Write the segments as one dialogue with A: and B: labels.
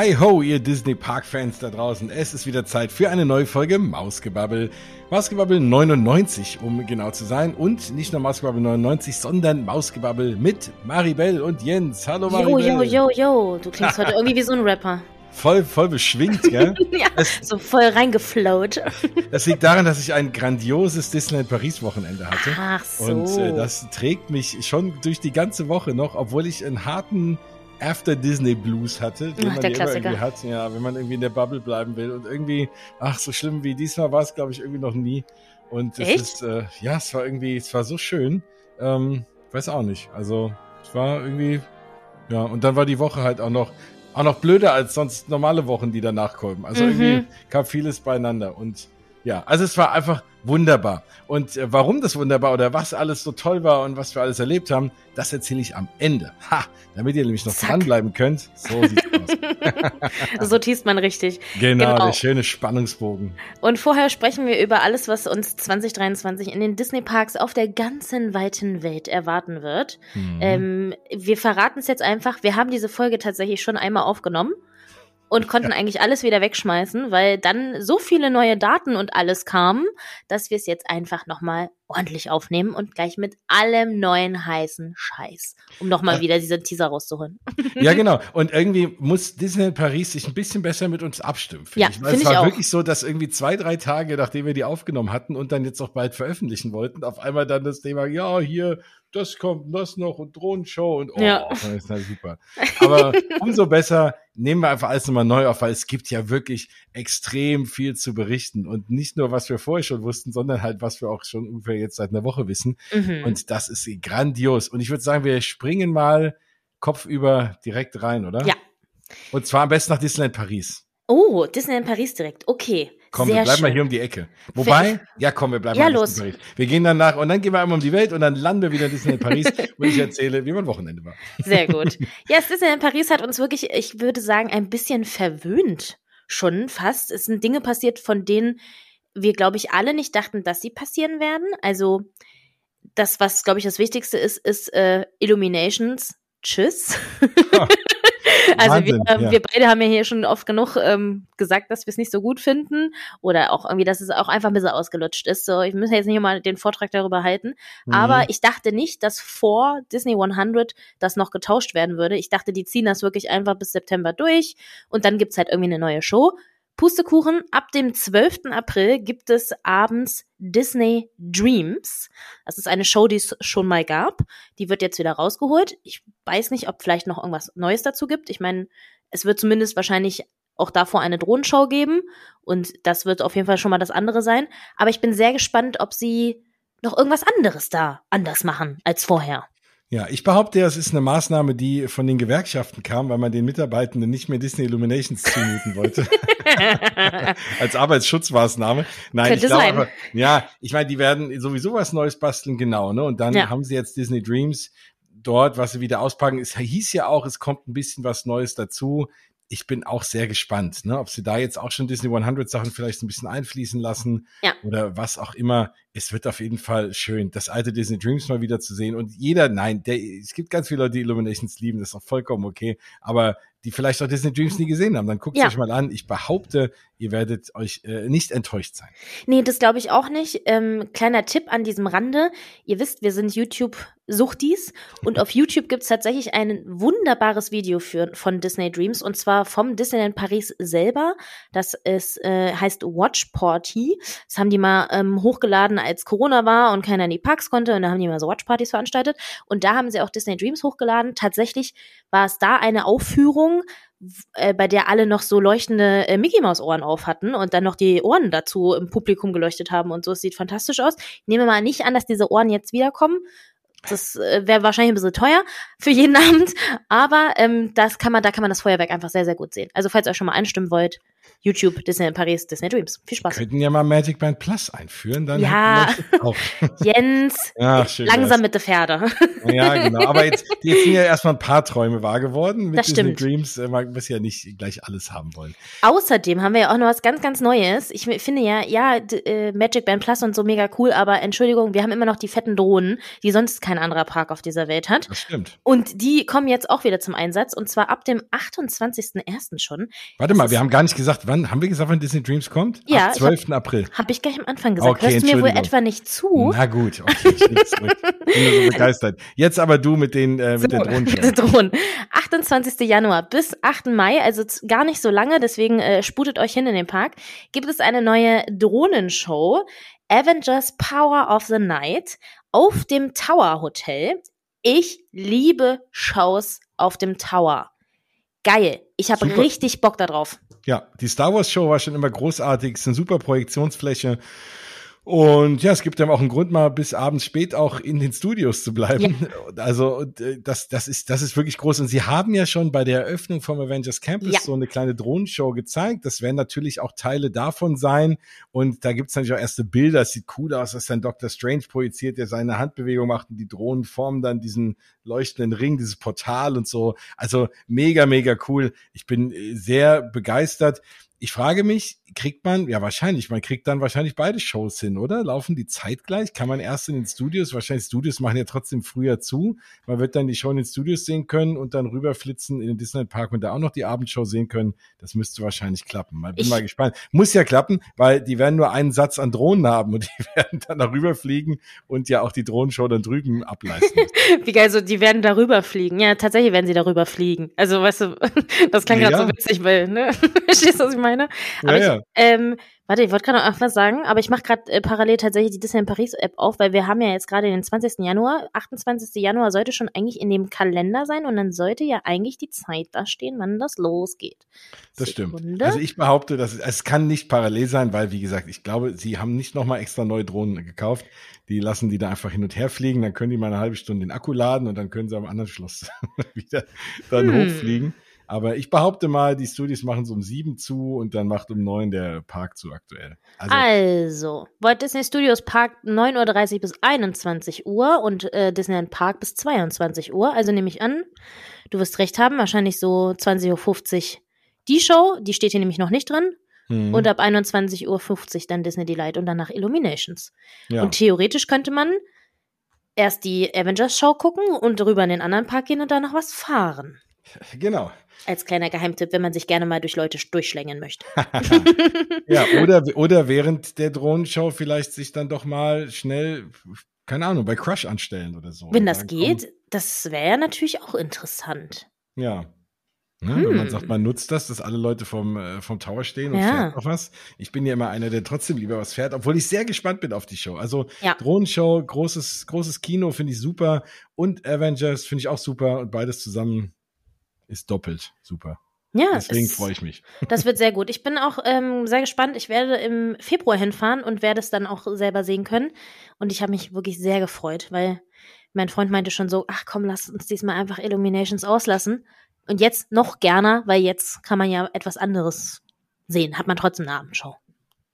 A: Hi ho, ihr Disney Park Fans da draußen. Es ist wieder Zeit für eine neue Folge Mausgebabbel. Mausgebabbel 99, um genau zu sein. Und nicht nur Mausgebabbel 99, sondern Mausgebabbel mit Maribel und Jens. Hallo Maribel.
B: Jo, jo, jo, jo. Du klingst heute irgendwie wie so ein Rapper.
A: Voll, voll beschwingt, gell?
B: ja, es, so voll reingeflowt.
A: Das liegt daran, dass ich ein grandioses Disneyland Paris Wochenende hatte.
B: Ach so.
A: Und äh, das trägt mich schon durch die ganze Woche noch, obwohl ich einen harten After Disney Blues hatte, den
B: ach,
A: man
B: der
A: immer irgendwie hat, ja, wenn man irgendwie in der Bubble bleiben will und irgendwie, ach, so schlimm wie diesmal war es, glaube ich, irgendwie noch nie. Und es
B: Echt?
A: ist, äh, ja, es war irgendwie, es war so schön. Ähm, weiß auch nicht. Also, es war irgendwie, ja, und dann war die Woche halt auch noch, auch noch blöder als sonst normale Wochen, die danach kommen. Also
B: Mhm.
A: irgendwie kam vieles beieinander und ja, also es war einfach wunderbar. Und äh, warum das wunderbar oder was alles so toll war und was wir alles erlebt haben, das erzähle ich am Ende. Ha, damit ihr nämlich noch
B: Zack.
A: dranbleiben könnt. So sieht's aus.
B: So teast man richtig.
A: Genau,
B: Genau.
A: der schöne Spannungsbogen.
B: Und vorher sprechen wir über alles, was uns 2023 in den Disney-Parks auf der ganzen weiten Welt erwarten wird.
A: Mhm.
B: Ähm, wir verraten es jetzt einfach. Wir haben diese Folge tatsächlich schon einmal aufgenommen und konnten eigentlich alles wieder wegschmeißen, weil dann so viele neue Daten und alles kamen, dass wir es jetzt einfach nochmal ordentlich aufnehmen und gleich mit allem neuen heißen Scheiß, um nochmal
A: Ja.
B: wieder diesen Teaser rauszuholen.
A: Ja, genau. Und irgendwie muss Disneyland Paris sich ein bisschen besser mit uns abstimmen. finde
B: Ja,
A: ich. Weil
B: finde
A: es
B: ich
A: war
B: auch.
A: wirklich so, dass irgendwie zwei, drei Tage, nachdem wir die aufgenommen hatten und dann jetzt auch bald veröffentlichen wollten, auf einmal dann das Thema, ja, hier, das kommt, das noch und Drohnenshow und oh,
B: Ja.
A: das ist na super. Aber umso besser nehmen wir einfach alles nochmal neu auf, weil es gibt ja wirklich extrem viel zu berichten und nicht nur, was wir vorher schon wussten, sondern halt, was wir auch schon ungefähr jetzt seit einer Woche wissen.
B: Mhm.
A: Und das ist grandios. Und ich würde sagen, wir springen mal kopfüber direkt rein, oder?
B: Ja.
A: Und zwar am besten nach Disneyland Paris.
B: oh, Disneyland Paris direkt. Okay.
A: Komm,
B: Sehr
A: wir bleiben
B: schön.
A: mal hier um die Ecke. Wobei, ja komm, wir bleiben
B: Ja,
A: mal in
B: los.
A: Disneyland Paris. Wir gehen dann nach und dann gehen wir einmal um die Welt und dann landen wir wieder in Disneyland Paris und ich erzähle, wie mein Wochenende war.
B: Sehr gut. Ja, das Disneyland Paris hat uns wirklich, ich würde sagen, ein bisschen verwöhnt. Schon fast. Es sind Dinge passiert, von denen wir, glaube ich, alle nicht dachten, dass sie passieren werden. Also, das, was, glaube ich, das Wichtigste ist, ist äh, Illuminations. Tschüss. Also
A: Wahnsinn,
B: wir,
A: ja.
B: wir beide haben ja hier schon oft genug ähm, gesagt, dass wir es nicht so gut finden oder auch irgendwie, dass es auch einfach ein bisschen ausgelutscht ist. So, ich muss jetzt nicht mal den Vortrag darüber halten.
A: Mhm.
B: Aber ich dachte nicht, dass vor Disney 100 das noch getauscht werden würde. Ich dachte, die ziehen das wirklich einfach bis September durch und dann gibt's halt irgendwie eine neue Show. Pustekuchen, ab dem 12. April gibt es abends Disney Dreams. Das ist eine Show, die es schon mal gab. Die wird jetzt wieder rausgeholt. Ich weiß nicht, ob vielleicht noch irgendwas Neues dazu gibt. Ich meine, es wird zumindest wahrscheinlich auch davor eine Drohnenshow geben und das wird auf jeden Fall schon mal das andere sein. Aber ich bin sehr gespannt, ob sie noch irgendwas anderes da anders machen als vorher.
A: Ja, ich behaupte, es ist eine Maßnahme, die von den Gewerkschaften kam, weil man den Mitarbeitenden nicht mehr Disney Illuminations zumuten wollte. Als Arbeitsschutzmaßnahme. Nein,
B: Könnte
A: ich glaube aber, ja, ich meine, die werden sowieso was Neues basteln, genau, ne? Und dann
B: Ja.
A: haben sie jetzt Disney Dreams dort, was sie wieder auspacken. Es hieß ja auch, es kommt ein bisschen was Neues dazu. Ich bin auch sehr gespannt, ne? ob sie da jetzt auch schon Disney 100 Sachen vielleicht ein bisschen einfließen lassen
B: Ja.
A: oder was auch immer. Es wird auf jeden Fall schön, das alte Disney Dreams mal wieder zu sehen. Und jeder, nein, der, es gibt ganz viele Leute, die Illuminations lieben, das ist auch vollkommen okay. Aber die vielleicht auch Disney Dreams nie gesehen haben, dann guckt
B: Ja.
A: euch mal an. Ich behaupte, ihr werdet euch äh, nicht enttäuscht sein.
B: Nee, das glaube ich auch nicht. Ähm, kleiner Tipp an diesem Rande. Ihr wisst, wir sind YouTube-Suchtis und auf YouTube gibt's tatsächlich ein wunderbares Video für, von Disney Dreams und zwar vom Disneyland Paris selber. Das ist, äh, heißt Watch Party. Das haben die mal ähm, hochgeladen, als Corona war und keiner in die Parks konnte und da haben die mal so Watch-Partys veranstaltet und da haben sie auch Disney Dreams hochgeladen. Tatsächlich war es da eine Aufführung, äh, bei der alle noch so leuchtende äh, Mickey Maus Ohren auf hatten und dann noch die Ohren dazu im Publikum geleuchtet haben und so. Es sieht fantastisch aus. Ich nehme mal nicht an, dass diese Ohren jetzt wiederkommen. Das äh, wäre wahrscheinlich ein bisschen teuer für jeden Abend, aber ähm, das kann man, da kann man das Feuerwerk einfach sehr, sehr gut sehen. Also falls ihr euch schon mal einstimmen wollt, YouTube, Disney Paris, Disney Dreams. Viel Spaß.
A: Könnten ja mal Magic Band Plus einführen, dann
B: ja. auch. Jens, Ach, schön langsam mit der Pferde.
A: Ja, genau. Aber jetzt, jetzt sind ja erstmal ein paar Träume wahr geworden. Mit das Disney stimmt. Dreams äh, man muss ja nicht gleich alles haben wollen.
B: Außerdem haben wir ja auch noch was ganz, ganz Neues. Ich finde ja, ja, äh, Magic Band Plus und so mega cool, aber Entschuldigung, wir haben immer noch die fetten Drohnen, die sonst kein anderer Park auf dieser Welt hat.
A: Das stimmt.
B: Und die kommen jetzt auch wieder zum Einsatz und zwar ab dem 28.01. schon.
A: Warte mal, wir haben gar nicht gesagt, wann haben wir gesagt, wann Disney Dreams kommt?
B: Ja.
A: Am 12. Hab, April.
B: Habe ich gleich am Anfang gesagt. Okay, Hörst du mir wohl etwa nicht zu?
A: Na gut, okay, ich bin so begeistert. Jetzt aber du mit den, äh, mit so, den Drohnen. Mit den Drohnen.
B: 28. Januar bis 8. Mai, also gar nicht so lange, deswegen äh, sputet euch hin in den Park, gibt es eine neue Drohnenshow. Avengers Power of the Night auf dem Tower Hotel. Ich liebe Shows auf dem Tower. Geil. Ich habe richtig Bock darauf.
A: Ja, die Star Wars Show war schon immer großartig, ist eine super Projektionsfläche. Und ja, es gibt dann auch einen Grund, mal bis abends spät auch in den Studios zu bleiben. Ja. Also äh, das, das ist, das ist wirklich groß. Und sie haben ja schon bei der Eröffnung vom Avengers Campus ja. so eine kleine Drohnenshow gezeigt. Das werden natürlich auch Teile davon sein. Und da gibt's natürlich auch erste Bilder. Es sieht cool aus, dass dann Dr. Strange projiziert, der seine Handbewegung macht und die Drohnen formen dann diesen leuchtenden Ring, dieses Portal und so. Also mega, mega cool. Ich bin äh, sehr begeistert ich frage mich, kriegt man, ja wahrscheinlich, man kriegt dann wahrscheinlich beide Shows hin, oder? Laufen die zeitgleich? Kann man erst in den Studios, wahrscheinlich Studios machen ja trotzdem früher zu. Man wird dann die Show in den Studios sehen können und dann rüberflitzen in den Disney Park und da auch noch die Abendshow sehen können. Das müsste wahrscheinlich klappen. Mal, bin ich mal gespannt. Muss ja klappen, weil die werden nur einen Satz an Drohnen haben und die werden dann darüber fliegen und ja auch die Drohnenshow dann drüben ableisten.
B: Wie geil, so die werden darüber fliegen. Ja, tatsächlich werden sie darüber fliegen. Also, weißt du, das klang ja. gerade so witzig, weil, ne? Verstehst du, was ich meine? Aber ja, ich, ja. Ähm, warte, ich wollte gerade noch was sagen, aber ich mache gerade äh, parallel tatsächlich die Disney Paris App auf, weil wir haben ja jetzt gerade den 20. Januar. 28. Januar sollte schon eigentlich in dem Kalender sein und dann sollte ja eigentlich die Zeit da stehen, wann das losgeht.
A: Das Sekunde. stimmt. Also ich behaupte, dass es, kann nicht parallel sein, weil wie gesagt, ich glaube, sie haben nicht nochmal extra neue Drohnen gekauft. Die lassen die da einfach hin und her fliegen, dann können die mal eine halbe Stunde den Akku laden und dann können sie am anderen Schluss wieder dann hm. hochfliegen. Aber ich behaupte mal, die Studios machen es um sieben zu und dann macht um neun der Park zu aktuell.
B: Also, also Walt Disney Studios Park 9.30 Uhr bis 21 Uhr und äh, Disneyland Park bis 22 Uhr. Also nehme ich an, du wirst recht haben, wahrscheinlich so 20.50 Uhr die Show, die steht hier nämlich noch nicht drin. Mhm. Und ab 21.50 Uhr dann Disney Delight und danach Illuminations. Ja. Und theoretisch könnte man erst die Avengers Show gucken und darüber in den anderen Park gehen und dann noch was fahren.
A: Genau.
B: Als kleiner Geheimtipp, wenn man sich gerne mal durch Leute durchschlängen möchte.
A: ja, oder, oder während der Drohnenshow vielleicht sich dann doch mal schnell, keine Ahnung, bei Crush anstellen oder so.
B: Wenn das geht, komm. das wäre ja natürlich auch interessant.
A: Ja. Ne, hm. Wenn man sagt, man nutzt das, dass alle Leute vom, äh, vom Tower stehen und ja. fährt noch was. Ich bin ja immer einer, der trotzdem lieber was fährt, obwohl ich sehr gespannt bin auf die Show. Also ja. Drohnenshow, großes, großes Kino finde ich super und Avengers finde ich auch super und beides zusammen ist doppelt super. Ja, deswegen freue ich mich.
B: Das wird sehr gut. Ich bin auch ähm, sehr gespannt. Ich werde im Februar hinfahren und werde es dann auch selber sehen können. Und ich habe mich wirklich sehr gefreut, weil mein Freund meinte schon so, ach komm, lass uns diesmal einfach Illuminations auslassen. Und jetzt noch gerne, weil jetzt kann man ja etwas anderes sehen. Hat man trotzdem eine Abendshow.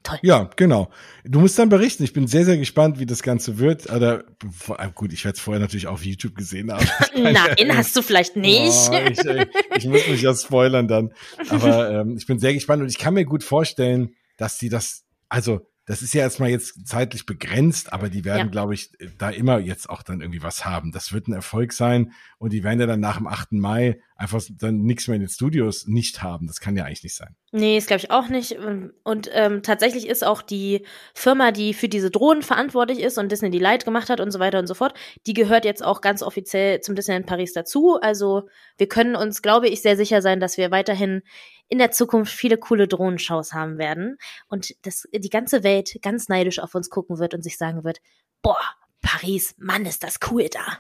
A: Toll. Ja, genau. Du musst dann berichten. Ich bin sehr, sehr gespannt, wie das Ganze wird. Oder, ah, gut, ich werde es vorher natürlich auf YouTube gesehen haben.
B: Nein, hast du vielleicht nicht. Oh,
A: ich, ich, muss mich ja spoilern dann. Aber ähm, ich bin sehr gespannt und ich kann mir gut vorstellen, dass die das, also das ist ja erstmal jetzt zeitlich begrenzt, aber die werden, ja. glaube ich, da immer jetzt auch dann irgendwie was haben. Das wird ein Erfolg sein und die werden ja dann nach dem 8. Mai einfach dann nichts mehr in den Studios nicht haben. Das kann ja eigentlich nicht sein.
B: Nee, ist glaube ich auch nicht. Und ähm, tatsächlich ist auch die Firma, die für diese Drohnen verantwortlich ist und Disney Delight gemacht hat und so weiter und so fort, die gehört jetzt auch ganz offiziell zum Disneyland Paris dazu. Also wir können uns, glaube ich, sehr sicher sein, dass wir weiterhin in der Zukunft viele coole Drohnenshows haben werden und dass die ganze Welt ganz neidisch auf uns gucken wird und sich sagen wird, boah, Paris, Mann, ist das cool da.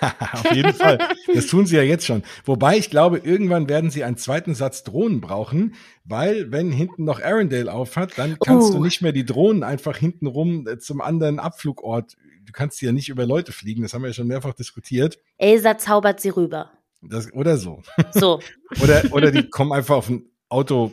A: Auf jeden Fall. Das tun sie ja jetzt schon. Wobei ich glaube, irgendwann werden sie einen zweiten Satz Drohnen brauchen, weil wenn hinten noch Arendelle aufhat, dann kannst uh. du nicht mehr die Drohnen einfach hinten rum äh, zum anderen Abflugort. Du kannst ja nicht über Leute fliegen. Das haben wir ja schon mehrfach diskutiert.
B: Elsa zaubert sie rüber.
A: Das, oder so.
B: So.
A: oder, oder die kommen einfach auf ein Auto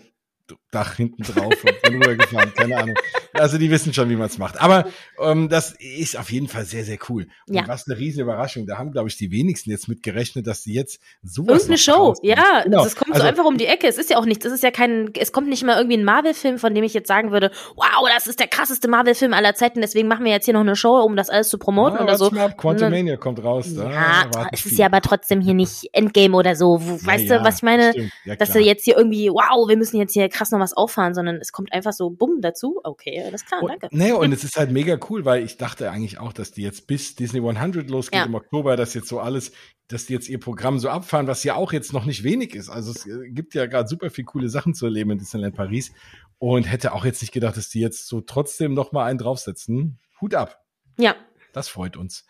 A: Dach hinten drauf und rübergefahren, keine Ahnung. Also die wissen schon, wie man es macht. Aber ähm, das ist auf jeden Fall sehr, sehr cool. Und
B: Ja.
A: was eine riesen Überraschung. Da haben, glaube ich, die wenigsten jetzt mit gerechnet, dass die jetzt sowas
B: Irgendeine
A: noch
B: Show, ja.
A: Genau.
B: Das kommt
A: also,
B: so einfach um die Ecke. Es ist ja auch nichts. Es ist ja kein, es kommt nicht mal irgendwie ein Marvel-Film, von dem ich jetzt sagen würde, wow, das ist der krasseste Marvel-Film aller Zeiten, deswegen machen wir jetzt hier noch eine Show, um das alles zu promoten
A: ja,
B: oder so.
A: mal ab, Quantumania kommt raus.
B: Ja, es ist
A: viele.
B: ja aber trotzdem hier nicht Endgame oder so. Wo,
A: Ja,
B: weißt du, was ich meine? Dass du jetzt hier irgendwie, wow, wir müssen jetzt hier krass noch was auffahren, sondern es kommt einfach so bumm dazu. Okay, alles klar,
A: Und,
B: danke.
A: nee, und es ist halt mega cool, weil ich dachte eigentlich auch, dass die jetzt bis Disney 100 losgeht
B: Ja.
A: im Oktober, dass jetzt so alles, dass die jetzt ihr Programm so abfahren, was ja auch jetzt noch nicht wenig ist. Also es äh, gibt ja gerade super viel coole Sachen zu erleben in Disneyland Paris und hätte auch jetzt nicht gedacht, dass die jetzt so trotzdem noch mal einen draufsetzen. Hut ab.
B: Ja,
A: Das freut uns.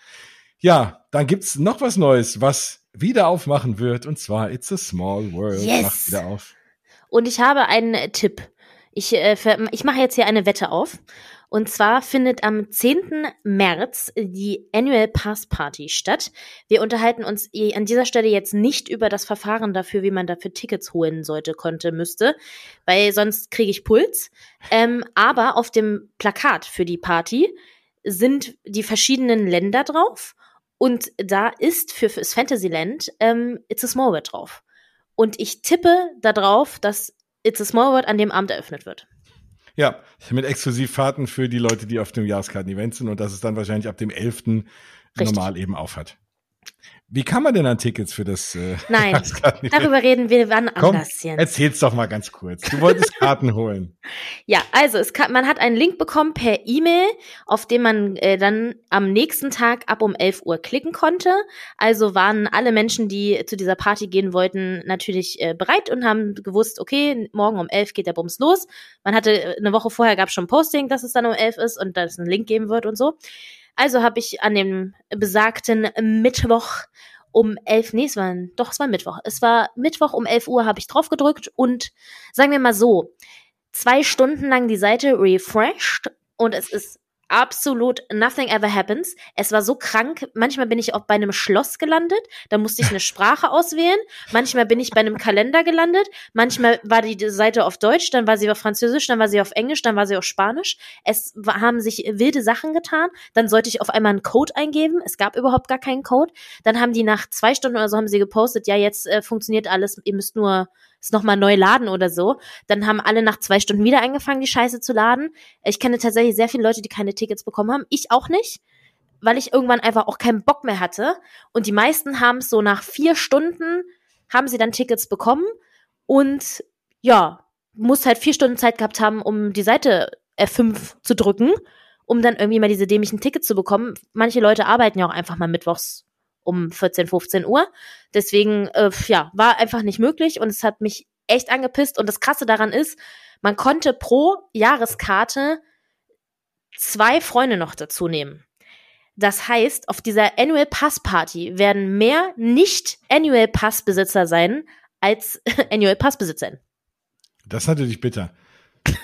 A: Ja, dann gibt's noch was Neues, was wieder aufmachen wird und zwar It's a Small World
B: Yes.
A: macht wieder auf.
B: Und ich habe einen Tipp. Ich, äh, ich mache jetzt hier eine Wette auf. Und zwar findet am 10. März die Annual Pass Party statt. Wir unterhalten uns an dieser Stelle jetzt nicht über das Verfahren dafür, wie man dafür Tickets holen sollte, konnte, müsste, weil sonst kriege ich Puls. Ähm, aber auf dem Plakat für die Party sind die verschiedenen Länder drauf und da ist für fürs Fantasyland ähm, It's a Small World drauf. Und ich tippe darauf, dass It's a Small World an dem Abend eröffnet wird.
A: Ja, mit Exklusivfahrten für die Leute, die auf dem Jahreskarten-Event sind und das ist dann wahrscheinlich ab dem 11.
B: Richtig.
A: normal eben aufhat. Wie kann man denn an Tickets für das äh,
B: Nein? Darüber reden wir wann
A: Komm,
B: anders, Jens.
A: erzähl's doch mal ganz kurz. Du wolltest Karten holen.
B: Ja, also es kann, man hat einen Link bekommen per E-Mail, auf den man äh, dann am nächsten Tag ab um 11 Uhr klicken konnte. Also waren alle Menschen, die zu dieser Party gehen wollten, natürlich äh, bereit und haben gewusst, okay, morgen um 11 geht der Bums los. Man hatte äh, eine Woche vorher gab schon ein Posting, dass es dann um 11 ist und dass es einen Link geben wird und so. Also habe ich an dem besagten Mittwoch um 11, nee, es war, doch, es war Mittwoch. Es war Mittwoch um 11 Uhr habe ich drauf gedrückt und sagen wir mal so, zwei Stunden lang die Seite refreshed und es ist absolut nothing ever happens. Es war so krank. Manchmal bin ich auch bei einem Schloss gelandet. Da musste ich eine Sprache auswählen. Manchmal bin ich bei einem Kalender gelandet. Manchmal war die Seite auf Deutsch, dann war sie auf Französisch, dann war sie auf Englisch, dann war sie auf Spanisch. Es haben sich wilde Sachen getan. Dann sollte ich auf einmal einen Code eingeben. Es gab überhaupt gar keinen Code. Dann haben die nach zwei Stunden oder so haben sie gepostet, ja, jetzt äh, funktioniert alles. Ihr müsst nur es nochmal neu laden oder so. Dann haben alle nach zwei Stunden wieder angefangen, die Scheiße zu laden. Ich kenne tatsächlich sehr viele Leute, die keine Tickets bekommen haben. Ich auch nicht, weil ich irgendwann einfach auch keinen Bock mehr hatte. Und die meisten haben es so nach vier Stunden, haben sie dann Tickets bekommen. Und ja, muss halt vier Stunden Zeit gehabt haben, um die Seite F5 zu drücken, um dann irgendwie mal diese dämlichen Tickets zu bekommen. Manche Leute arbeiten ja auch einfach mal mittwochs um 14, 15 Uhr. Deswegen, äh, ja, war einfach nicht möglich und es hat mich echt angepisst. Und das Krasse daran ist, man konnte pro Jahreskarte zwei Freunde noch dazu nehmen. Das heißt, auf dieser Annual Pass Party werden mehr nicht Annual Pass Besitzer sein als Annual Pass Besitzer.
A: Das ist natürlich bitter.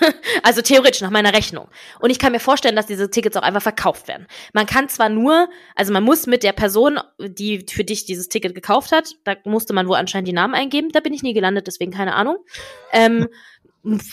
B: Also theoretisch nach meiner Rechnung. Und ich kann mir vorstellen, dass diese Tickets auch einfach verkauft werden. Man kann zwar nur, also man muss mit der Person, die für dich dieses Ticket gekauft hat, da musste man wohl anscheinend die Namen eingeben. Da bin ich nie gelandet, deswegen keine Ahnung. Ähm,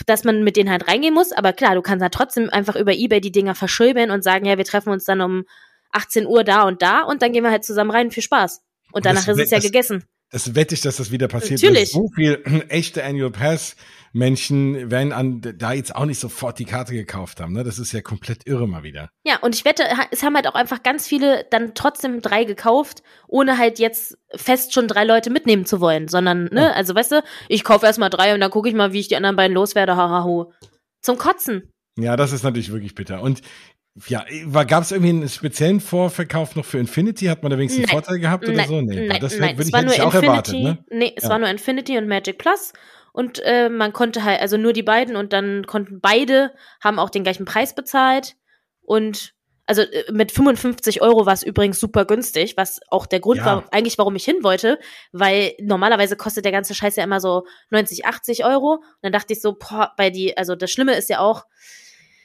B: dass man mit denen halt reingehen muss. Aber klar, du kannst halt trotzdem einfach über Ebay die Dinger verschöbeln und sagen, ja, wir treffen uns dann um 18 Uhr da und da und dann gehen wir halt zusammen rein. Viel Spaß. Und
A: Und das
B: danach ist es ja
A: das-
B: gegessen.
A: Das wette ich, dass das wieder passiert.
B: Natürlich.
A: So viel echte Annual Pass Menschen werden an, da jetzt auch nicht sofort die Karte gekauft haben. Ne? Das ist ja komplett irre mal wieder.
B: Ja, und ich wette, ha- es haben halt auch einfach ganz viele dann trotzdem drei gekauft, ohne halt jetzt fest schon drei Leute mitnehmen zu wollen, sondern, ne,
A: Ja.
B: also weißt du, ich kaufe erstmal drei und dann gucke ich mal, wie ich die anderen beiden loswerde, hahahu. Zum Kotzen.
A: Ja, das ist natürlich wirklich bitter. Und ja, gab es irgendwie einen speziellen Vorverkauf noch für Infinity? Hat man da wenigstens einen. Vorteil gehabt oder
B: nein,
A: so?
B: nein,
A: das
B: nein,
A: würde ich,
B: war
A: hätte
B: nur
A: ich auch
B: Infinity,
A: erwartet, ne?
B: nee, es
A: Ja.
B: war nur Infinity und Magic Plus und äh, man konnte halt, also nur die beiden und dann konnten beide, haben auch den gleichen Preis bezahlt und also äh, mit 55 Euro war es übrigens super günstig, was auch der Grund
A: Ja.
B: war, eigentlich warum ich hin wollte, weil normalerweise kostet der ganze Scheiß ja immer so 90, 80 Euro. Und dann dachte ich so, boah, bei die, also das Schlimme ist ja auch,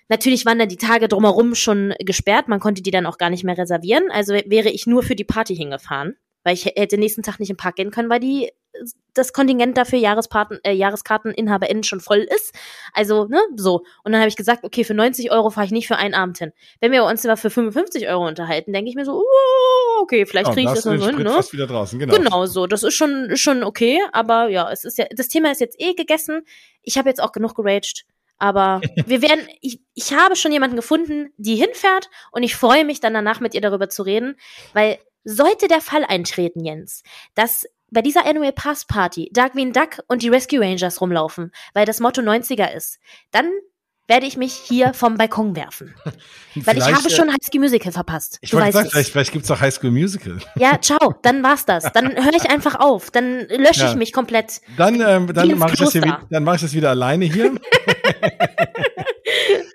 B: natürlich waren dann die Tage drumherum schon gesperrt, man konnte die dann auch gar nicht mehr reservieren. Also wäre ich nur für die Party hingefahren, weil ich hätte nächsten Tag nicht im Park gehen können, weil die das Kontingent dafür Jahresparten, äh, JahreskarteninhaberInnen schon voll ist. Also, ne, so. Und dann habe ich gesagt, okay, für 90 Euro fahre ich nicht für einen Abend hin. Wenn wir uns aber für 55 Euro unterhalten, denke ich mir so, uh, okay, vielleicht kriege ich das noch hin,
A: ne? Fast wieder draußen, genau.
B: Genau so. Das ist schon, schon okay, aber ja, es ist ja, das Thema ist jetzt eh gegessen. Ich habe jetzt auch genug geraged. Aber wir werden, ich, ich habe schon jemanden gefunden, die hinfährt und ich freue mich dann danach mit ihr darüber zu reden, weil sollte der Fall eintreten, Jens, dass bei dieser Annual Pass Party Darkwing Duck und die Rescue Rangers rumlaufen, weil das Motto 90er ist, dann werde ich mich hier vom Balkon werfen. Weil ich habe schon High School Musical verpasst.
A: Ich wollte sagen, vielleicht, vielleicht gibt's auch High School Musical.
B: Ja, ciao, dann war's das. Dann höre ich einfach auf. Dann lösche ja. ich mich komplett.
A: Dann, ähm, dann mache ich, das hier, dann mach ich das wieder alleine hier.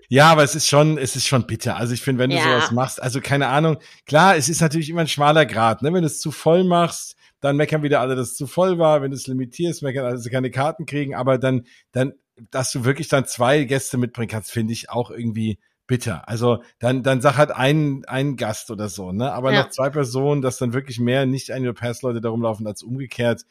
A: ja, aber es ist schon, es ist schon bitter. Also ich finde, wenn du ja. sowas machst, also keine Ahnung, klar, es ist natürlich immer ein schmaler Grad, ne? Wenn du es zu voll machst, dann meckern wieder alle, dass es zu voll war. Wenn du es limitierst, meckern alle, dass sie keine Karten kriegen. Aber dann, dann, dass du wirklich dann zwei Gäste mitbringen kannst, finde ich auch irgendwie bitter. Also dann, dann sag halt ein, ein Gast oder so, ne? Aber ja. noch zwei Personen, dass dann wirklich mehr nicht eine Pass-Leute da rumlaufen als umgekehrt,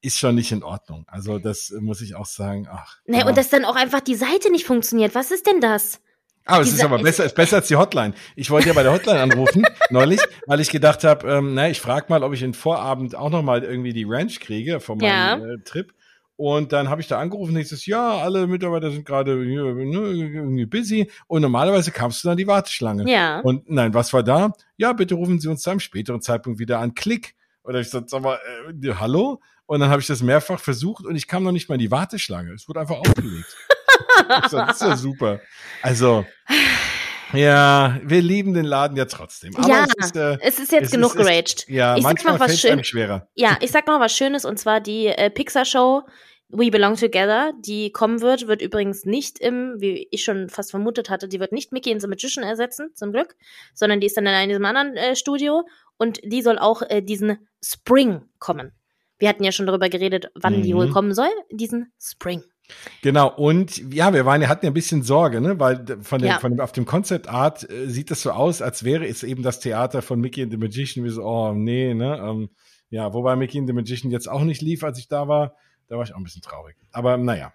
A: ist schon nicht in Ordnung. Also das muss ich auch sagen. Ach.
B: Nee, ja. und dass dann auch einfach die Seite nicht funktioniert. Was ist denn das?
A: Aber es ist aber besser, ist besser als die Hotline. Ich wollte ja bei der Hotline anrufen neulich, weil ich gedacht habe, ähm, na, ich frage mal, ob ich in Vorabend auch noch mal irgendwie die Ranch kriege von meinem ja. äh, Trip. Und dann habe ich da angerufen und ich so, ja, alle Mitarbeiter sind gerade ne, irgendwie busy. Und normalerweise kamst du dann die Warteschlange.
B: Ja.
A: Und nein, was war da? Ja, bitte rufen Sie uns zu einem späteren Zeitpunkt wieder an. Klick. Oder ich so, sag mal, äh, hallo? Und dann habe ich das mehrfach versucht und ich kam noch nicht mal in die Warteschlange. Es wurde einfach aufgelegt. Das ist ja super. Also, ja, wir lieben den Laden ja trotzdem.
B: Aber ja, es ist, äh, es ist jetzt es genug ist, geraged.
A: Ja, ich manchmal fällt es einem schwerer.
B: Ja, ich sag noch was Schönes und zwar die äh, Pixar-Show We Belong Together, die kommen wird, wird übrigens nicht im, wie ich schon fast vermutet hatte, die wird nicht Mickey in The Magician ersetzen, zum Glück, sondern die ist dann in einem anderen äh, Studio und die soll auch äh, diesen Spring kommen. Wir hatten ja schon darüber geredet, wann mhm. die wohl kommen soll, diesen Spring.
A: Genau, und ja, wir waren, hatten ja ein bisschen Sorge, ne? Weil von dem, ja. von dem, auf dem Concept Art äh, sieht es so aus, als wäre es eben das Theater von Mickey and the Magician, wie so, oh nee, ne? Ähm, ja, wobei Mickey and the Magician jetzt auch nicht lief, als ich da war. Da war ich auch ein bisschen traurig. Aber naja.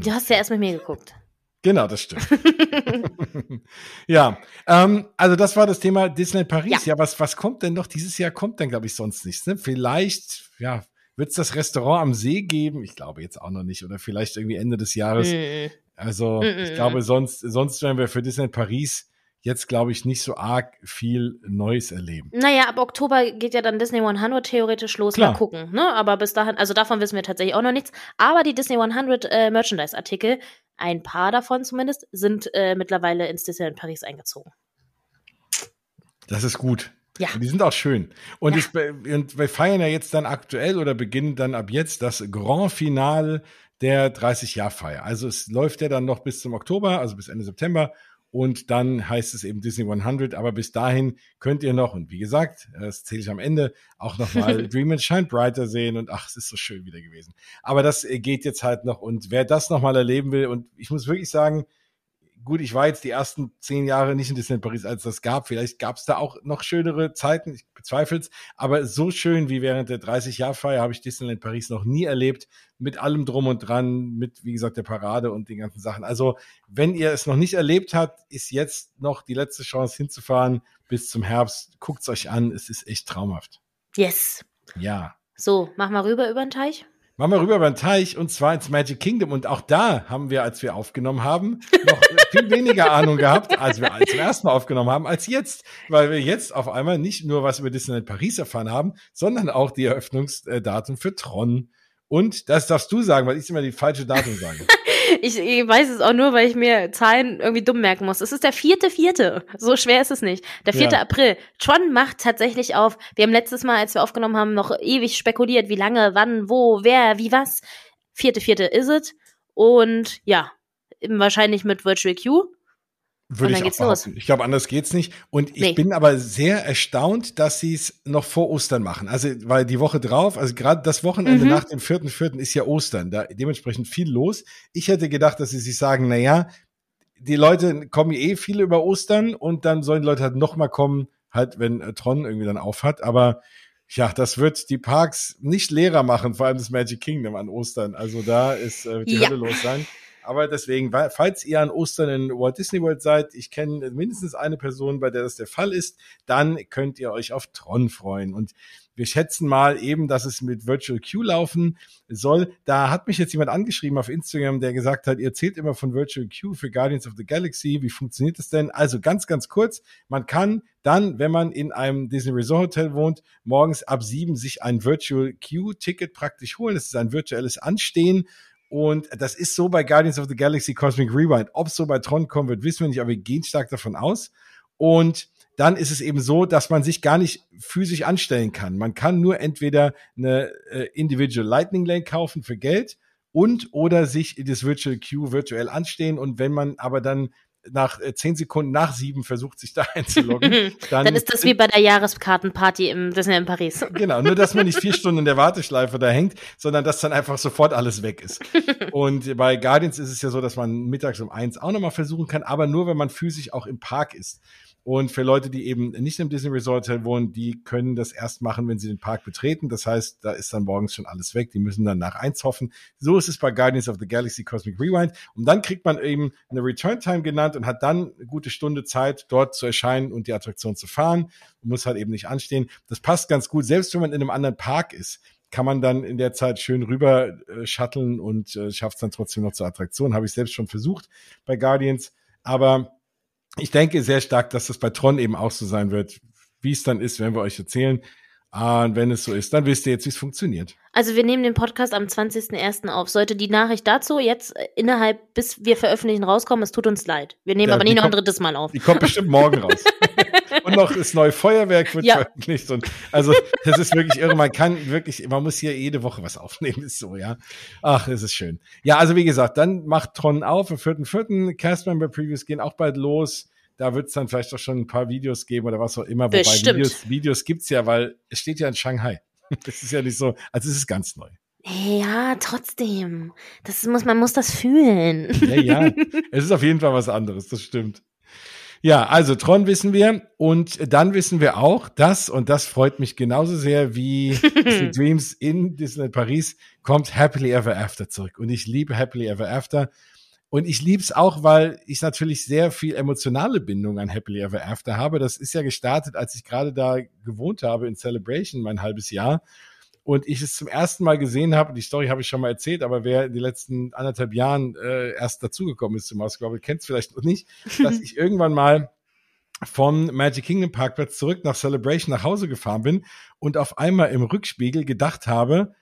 B: Du hast ja erst mit mir geguckt.
A: Genau, das stimmt. ja, ähm, also das war das Thema Disney Paris. Ja. ja, was, was kommt denn noch? Dieses Jahr kommt dann, glaube ich, sonst nichts. Ne? Vielleicht, ja, wird es das Restaurant am See geben? Ich glaube jetzt auch noch nicht. Oder vielleicht irgendwie Ende des Jahres. Mm. Also mm ich glaube, sonst, sonst werden wir für Disney Paris jetzt, glaube ich, nicht so arg viel Neues erleben.
B: Naja, ab Oktober geht ja dann Disney 100 theoretisch los. Klar. Mal gucken. Ne? Aber bis dahin, also davon wissen wir tatsächlich auch noch nichts. Aber die Disney 100 äh, Merchandise-Artikel, ein paar davon zumindest, sind äh, mittlerweile ins Disneyland Paris eingezogen.
A: Das ist gut.
B: Ja.
A: Und die sind auch schön. Und, ja. ich, und wir feiern ja jetzt dann aktuell oder beginnen dann ab jetzt das Grand Finale der 30-Jahr-Feier. Also es läuft ja dann noch bis zum Oktober, also bis Ende September. Und dann heißt es eben Disney 100. Aber bis dahin könnt ihr noch, und wie gesagt, das zähle ich am Ende, auch nochmal Dream and Shine Brighter sehen. Und ach, es ist so schön wieder gewesen. Aber das geht jetzt halt noch. Und wer das nochmal erleben will, und ich muss wirklich sagen, gut, ich war jetzt die ersten zehn Jahre nicht in Disneyland Paris, als das gab. Vielleicht gab es da auch noch schönere Zeiten, ich bezweifle es. Aber so schön wie während der 30-Jahr-Feier habe ich Disneyland Paris noch nie erlebt. Mit allem drum und dran, mit, wie gesagt, der Parade und den ganzen Sachen. Also, wenn ihr es noch nicht erlebt habt, ist jetzt noch die letzte Chance hinzufahren bis zum Herbst. Guckt es euch an, es ist echt traumhaft.
B: Yes.
A: Ja.
B: So, mach mal rüber über den Teich.
A: Machen wir rüber beim Teich und zwar ins Magic Kingdom. Und auch da haben wir, als wir aufgenommen haben, noch viel weniger Ahnung gehabt, als wir zum ersten Mal aufgenommen haben, als jetzt. Weil wir jetzt auf einmal nicht nur was über Disneyland Paris erfahren haben, sondern auch die Eröffnungsdaten für Tron. Und das darfst du sagen, weil ich immer die falsche Datum sage.
B: ich, ich weiß es auch nur, weil ich mir Zahlen irgendwie dumm merken muss. Es ist der vierte, vierte. So schwer ist es nicht. Der vierte ja. April. Tron macht tatsächlich auf. Wir haben letztes Mal, als wir aufgenommen haben, noch ewig spekuliert, wie lange, wann, wo, wer, wie, was. Vierte, vierte ist es. Und ja, wahrscheinlich mit Virtual Queue.
A: Würde ich auch behaupten. Ich glaube, anders geht's nicht. Und ich nee. bin aber sehr erstaunt, dass sie es noch vor Ostern machen. Also, weil die Woche drauf, also gerade das Wochenende mhm. nach dem vierten, vierten ist ja Ostern. Da dementsprechend viel los. Ich hätte gedacht, dass sie sich sagen, na ja, die Leute kommen eh viele über Ostern und dann sollen die Leute halt noch mal kommen, halt wenn äh, Tron irgendwie dann aufhat. Aber ja, das wird die Parks nicht leerer machen, vor allem das Magic Kingdom an Ostern. Also da ist äh, die ja. Hölle los sein. Aber deswegen, falls ihr an Ostern in Walt Disney World seid, ich kenne mindestens eine Person, bei der das der Fall ist, dann könnt ihr euch auf Tron freuen. Und wir schätzen mal eben, dass es mit Virtual Queue laufen soll. Da hat mich jetzt jemand angeschrieben auf Instagram, der gesagt hat, ihr zählt immer von Virtual Queue für Guardians of the Galaxy. Wie funktioniert das denn? Also ganz, ganz kurz. Man kann dann, wenn man in einem Disney Resort Hotel wohnt, morgens ab sieben sich ein Virtual Queue Ticket praktisch holen. Das ist ein virtuelles Anstehen. Und das ist so bei Guardians of the Galaxy Cosmic Rewind. Ob es so bei Tron kommen wird, wissen wir nicht, aber wir gehen stark davon aus. Und dann ist es eben so, dass man sich gar nicht physisch anstellen kann. Man kann nur entweder eine äh, Individual Lightning Lane kaufen für Geld und oder sich das Virtual Queue virtuell anstehen. Und wenn man aber dann nach äh, zehn Sekunden nach sieben versucht, sich da einzuloggen.
B: Dann, dann ist das wie bei der Jahreskartenparty im Disney in Paris.
A: Genau, nur dass man nicht vier Stunden in der Warteschleife da hängt, sondern dass dann einfach sofort alles weg ist. Und bei Guardians ist es ja so, dass man mittags um eins auch nochmal versuchen kann, aber nur, wenn man physisch auch im Park ist. Und für Leute, die eben nicht im Disney Resort wohnen, die können das erst machen, wenn sie den Park betreten. Das heißt, da ist dann morgens schon alles weg. Die müssen dann nach eins hoffen. So ist es bei Guardians of the Galaxy Cosmic Rewind. Und dann kriegt man eben eine Return Time genannt und hat dann eine gute Stunde Zeit, dort zu erscheinen und die Attraktion zu fahren. Und muss halt eben nicht anstehen. Das passt ganz gut. Selbst wenn man in einem anderen Park ist, kann man dann in der Zeit schön rüber äh, shutteln und äh, schafft es dann trotzdem noch zur Attraktion. Habe ich selbst schon versucht bei Guardians. Aber ich denke sehr stark, dass das bei Tron eben auch so sein wird. Wie es dann ist, werden wir euch erzählen. Und wenn es so ist, dann wisst ihr jetzt, wie es funktioniert.
B: Also wir nehmen den Podcast am 20.01. auf. Sollte die Nachricht dazu jetzt innerhalb, bis wir veröffentlichen, rauskommen, es tut uns leid. Wir nehmen ja, aber nicht noch ein drittes Mal auf.
A: Die kommt bestimmt morgen raus. und noch das neue Feuerwerk wird ja. veröffentlicht. Und also das ist wirklich irre. Man kann wirklich, man muss hier jede Woche was aufnehmen, ist so, ja. Ach, es ist schön. Ja, also wie gesagt, dann macht Tron auf am 4.4. Castmember Previews gehen auch bald los. Da wird es dann vielleicht auch schon ein paar Videos geben oder was auch immer. Wobei
B: Bestimmt.
A: Videos, Videos gibt's ja, weil es steht ja in Shanghai. Das ist ja nicht so, also es ist ganz neu.
B: Ja, trotzdem. Das muss, man muss das fühlen.
A: Ja, ja. Es ist auf jeden Fall was anderes, das stimmt. Ja, also Tron wissen wir und dann wissen wir auch, dass, und das freut mich genauso sehr wie Disney Dreams in Disney Paris, kommt Happily Ever After zurück. Und ich liebe Happily Ever After. Und ich liebe es auch, weil ich natürlich sehr viel emotionale Bindung an Happily Ever After habe. Das ist ja gestartet, als ich gerade da gewohnt habe in Celebration, mein halbes Jahr und ich es zum ersten Mal gesehen habe, die Story habe ich schon mal erzählt, aber wer in den letzten anderthalb Jahren äh, erst dazugekommen ist zum Mausgabel, kennt es vielleicht noch nicht, dass ich irgendwann mal vom Magic Kingdom Parkplatz zurück nach Celebration nach Hause gefahren bin und auf einmal im Rückspiegel gedacht habe,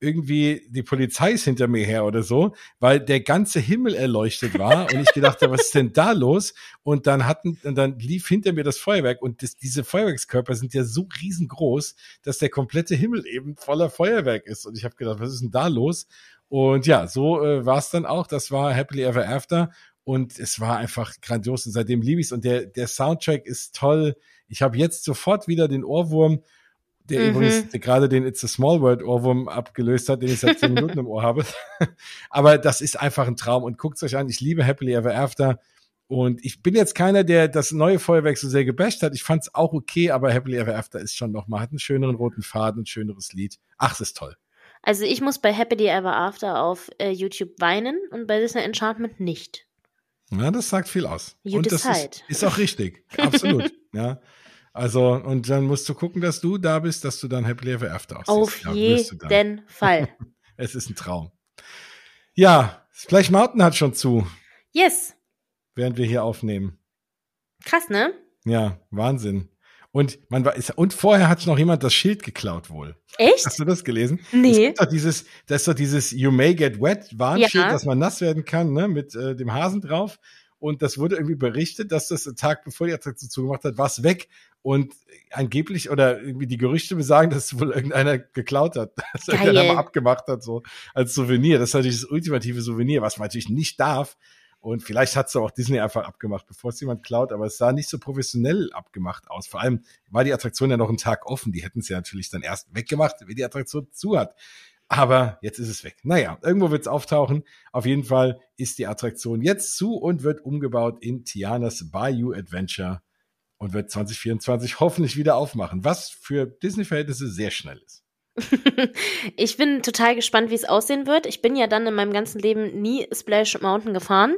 A: irgendwie die Polizei ist hinter mir her oder so, weil der ganze Himmel erleuchtet war und ich gedacht habe, was ist denn da los? Und dann hatten, und dann lief hinter mir das Feuerwerk und das, diese Feuerwerkskörper sind ja so riesengroß, dass der komplette Himmel eben voller Feuerwerk ist. Und ich habe gedacht, was ist denn da los? Und ja, so äh, war es dann auch. Das war Happily Ever After und es war einfach grandios und seitdem liebe ich es und der der Soundtrack ist toll. Ich habe jetzt sofort wieder den Ohrwurm der mhm. übrigens gerade den It's a Small World Ohrwurm abgelöst hat, den ich seit zehn Minuten im Ohr habe. Aber das ist einfach ein Traum und guckt euch an. Ich liebe Happily Ever After. Und ich bin jetzt keiner, der das neue Feuerwerk so sehr gebasht hat. Ich fand es auch okay, aber Happily Ever After ist schon noch mal, hat einen schöneren roten Faden, ein schöneres Lied. Ach, es ist toll.
B: Also ich muss bei Happily Ever After auf äh, YouTube weinen und bei Disney Enchantment nicht.
A: Ja, das sagt viel aus.
B: You
A: und
B: decide.
A: das ist, ist auch richtig. Absolut. ja. Also, und dann musst du gucken, dass du da bist, dass du dann Happily Ever After aussiehst.
B: Auf ja, jeden Fall.
A: es ist ein Traum. Ja, Splash Mountain hat schon zu.
B: Yes.
A: Während wir hier aufnehmen.
B: Krass, ne?
A: Ja, Wahnsinn. Und man war, und vorher hat noch jemand das Schild geklaut wohl.
B: Echt?
A: Hast du das gelesen?
B: Nee. Es
A: gibt doch dieses, das ist doch dieses You may get wet Warnschild, ja. dass man nass werden kann, ne, mit äh, dem Hasen drauf. Und das wurde irgendwie berichtet, dass das einen Tag bevor die Attraktion zugemacht hat, war es weg. Und angeblich, oder irgendwie die Gerüchte besagen, dass es wohl irgendeiner geklaut hat. Dass Geil. irgendeiner mal abgemacht hat, so als Souvenir. Das ist natürlich das ultimative Souvenir, was man natürlich nicht darf. Und vielleicht hat es auch Disney einfach abgemacht, bevor es jemand klaut, aber es sah nicht so professionell abgemacht aus. Vor allem war die Attraktion ja noch einen Tag offen. Die hätten es ja natürlich dann erst weggemacht, wenn die Attraktion zu hat. Aber jetzt ist es weg. Naja, irgendwo wird es auftauchen. Auf jeden Fall ist die Attraktion jetzt zu und wird umgebaut in Tianas Bayou Adventure und wird 2024 hoffentlich wieder aufmachen, was für Disney-Verhältnisse sehr schnell ist.
B: ich bin total gespannt, wie es aussehen wird. Ich bin ja dann in meinem ganzen Leben nie Splash Mountain gefahren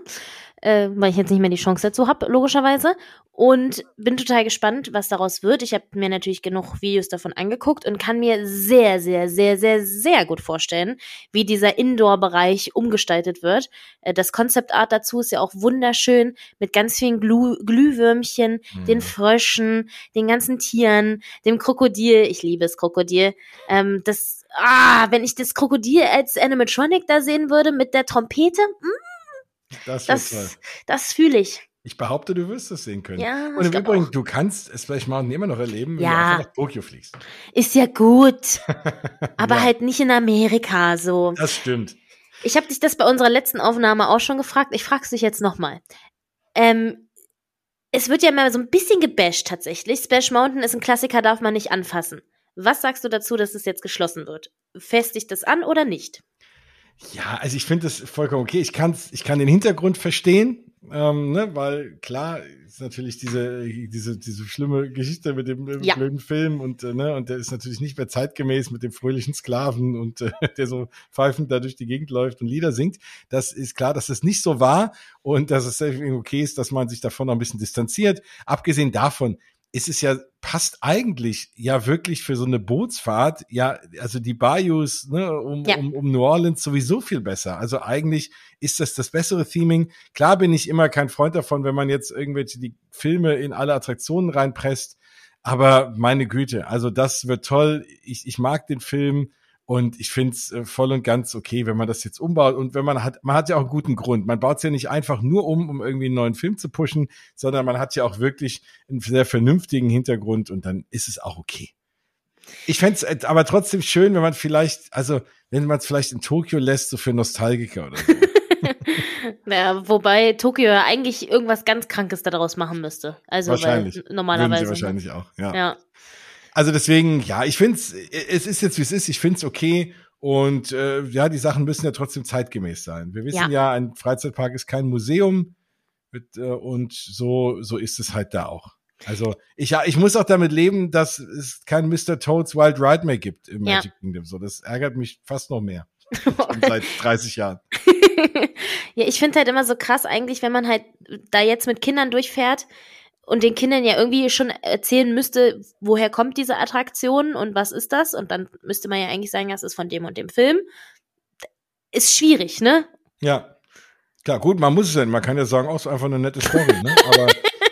B: äh, weil ich jetzt nicht mehr die Chance dazu habe, logischerweise. Und bin total gespannt, was daraus wird. Ich habe mir natürlich genug Videos davon angeguckt und kann mir sehr, sehr, sehr, sehr, sehr gut vorstellen, wie dieser Indoor-Bereich umgestaltet wird. Äh, das Concept Art dazu ist ja auch wunderschön mit ganz vielen Glüh Glühwürmchen, mhm. den Fröschen, den ganzen Tieren, dem Krokodil. Ich liebe es Krokodil. Ähm, das, ah, wenn ich das Krokodil als Animatronic da sehen würde mit der Trompete, mh, das, das, das fühle ich.
A: Ich behaupte, du wirst es sehen können.
B: Ja,
A: und im Übrigen, auch. du kannst es vielleicht mal immer noch erleben, wenn ja. du einfach nach Tokio fliegst.
B: Ist ja gut. aber ja. halt nicht in Amerika so.
A: Das stimmt.
B: Ich habe dich das bei unserer letzten Aufnahme auch schon gefragt. Ich frage es dich jetzt nochmal. Ähm, es wird ja mal so ein bisschen gebasht tatsächlich. Splash Mountain ist ein Klassiker, darf man nicht anfassen. Was sagst du dazu, dass es jetzt geschlossen wird? Festigt das an oder nicht?
A: Ja, also ich finde das vollkommen okay. Ich, kann's, ich kann den Hintergrund verstehen, ähm, ne, weil klar ist natürlich diese, diese, diese schlimme Geschichte mit dem, ja. blöden Film und, äh, ne, und der ist natürlich nicht mehr zeitgemäß mit dem fröhlichen Sklaven und äh, der so pfeifend da durch die Gegend läuft und Lieder singt. Das ist klar, dass das nicht so war und dass es okay ist, dass man sich davon noch ein bisschen distanziert. Abgesehen davon, ist es ja, passt eigentlich ja wirklich für so eine Bootsfahrt, ja, also die Bayous ne, um, ja. um, um New Orleans sowieso viel besser. Also eigentlich ist das das bessere Theming. Klar bin ich immer kein Freund davon, wenn man jetzt irgendwelche die Filme in alle Attraktionen reinpresst, aber meine Güte, also das wird toll. Ich, ich mag den Film. Und ich finde es äh, voll und ganz okay, wenn man das jetzt umbaut. Und wenn man hat, man hat ja auch einen guten Grund. Man baut es ja nicht einfach nur um, um irgendwie einen neuen Film zu pushen, sondern man hat ja auch wirklich einen sehr vernünftigen Hintergrund und dann ist es auch okay. Ich fände es äh, aber trotzdem schön, wenn man vielleicht, also wenn man es vielleicht in Tokio lässt, so für Nostalgiker oder so.
B: naja, wobei Tokio ja eigentlich irgendwas ganz Krankes daraus machen müsste. Also
A: wahrscheinlich.
B: normalerweise.
A: Würden sie wahrscheinlich auch, ja.
B: ja.
A: Also deswegen, ja, ich finde es, es ist jetzt wie es ist, ich finde es okay. Und äh, ja, die Sachen müssen ja trotzdem zeitgemäß sein. Wir wissen ja, ja ein Freizeitpark ist kein Museum mit, äh, und so, so ist es halt da auch. Also ich, ja, ich muss auch damit leben, dass es kein Mr. Toads Wild Ride mehr gibt im ja. Magic Kingdom. So, das ärgert mich fast noch mehr. seit 30 Jahren.
B: ja, ich finde halt immer so krass eigentlich, wenn man halt da jetzt mit Kindern durchfährt und den Kindern ja irgendwie schon erzählen müsste, woher kommt diese Attraktion und was ist das? Und dann müsste man ja eigentlich sagen, das ist von dem und dem Film. Ist schwierig, ne?
A: Ja. Klar, gut, man muss es ja, man kann ja sagen, auch oh, ist einfach eine nette Story, ne? Aber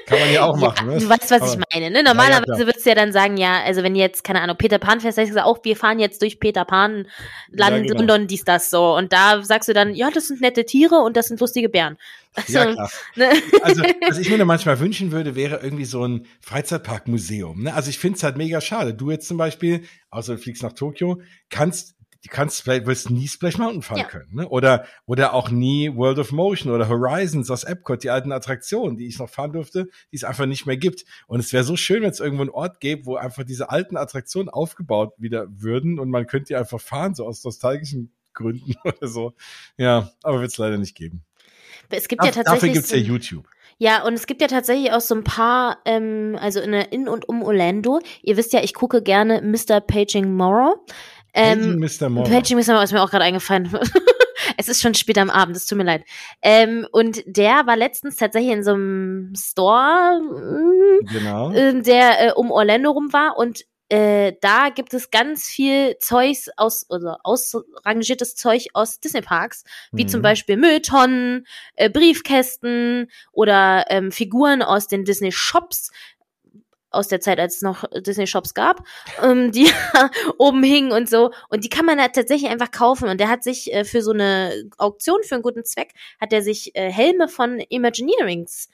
A: kann man ja auch machen,
B: ja,
A: ne?
B: Du weißt, was Aber, ich meine, ne? Normalerweise ja, würdest du ja dann sagen, ja, also wenn jetzt, keine Ahnung, Peter Pan fährst, sagst du auch, wir fahren jetzt durch Peter Pan Land, ja, genau. London, dies, das, so. Und da sagst du dann, ja, das sind nette Tiere und das sind lustige Bären.
A: Also, ja, klar. Ne? Also, was ich mir manchmal wünschen würde, wäre irgendwie so ein Freizeitparkmuseum. Ne? Also ich finde es halt mega schade. Du jetzt zum Beispiel, außer du fliegst nach Tokio, kannst die kannst vielleicht wirst nie Splash Mountain fahren ja. können, ne? Oder oder auch nie World of Motion oder Horizons aus Epcot, die alten Attraktionen, die ich noch fahren durfte, die es einfach nicht mehr gibt. Und es wäre so schön, wenn es irgendwo einen Ort gäbe, wo einfach diese alten Attraktionen aufgebaut wieder würden und man könnte die einfach fahren, so aus nostalgischen Gründen oder so. Ja, aber wird es leider nicht geben.
B: Es gibt Ach, ja tatsächlich.
A: Dafür gibt's ja YouTube.
B: Ja, und es gibt ja tatsächlich auch so ein paar, ähm, also in, in und um Orlando. Ihr wisst ja, ich gucke gerne Mr. Paging Morrow.
A: Ähm, Mr. Morrow.
B: Paging Mr. Morrow ist mir auch gerade eingefallen. es ist schon spät am Abend, es tut mir leid. Ähm, und der war letztens tatsächlich in so einem Store,
A: genau.
B: Äh, der äh, um Orlando rum war und äh, da gibt es ganz viel Zeugs aus, also ausrangiertes Zeug aus Disney Parks, wie mhm. zum Beispiel Mülltonnen, äh, Briefkästen oder ähm, Figuren aus den Disney Shops, aus der Zeit, als es noch Disney Shops gab, ähm, die oben hingen und so. Und die kann man halt tatsächlich einfach kaufen. Und der hat sich äh, für so eine Auktion für einen guten Zweck, hat er sich äh, Helme von Imagineerings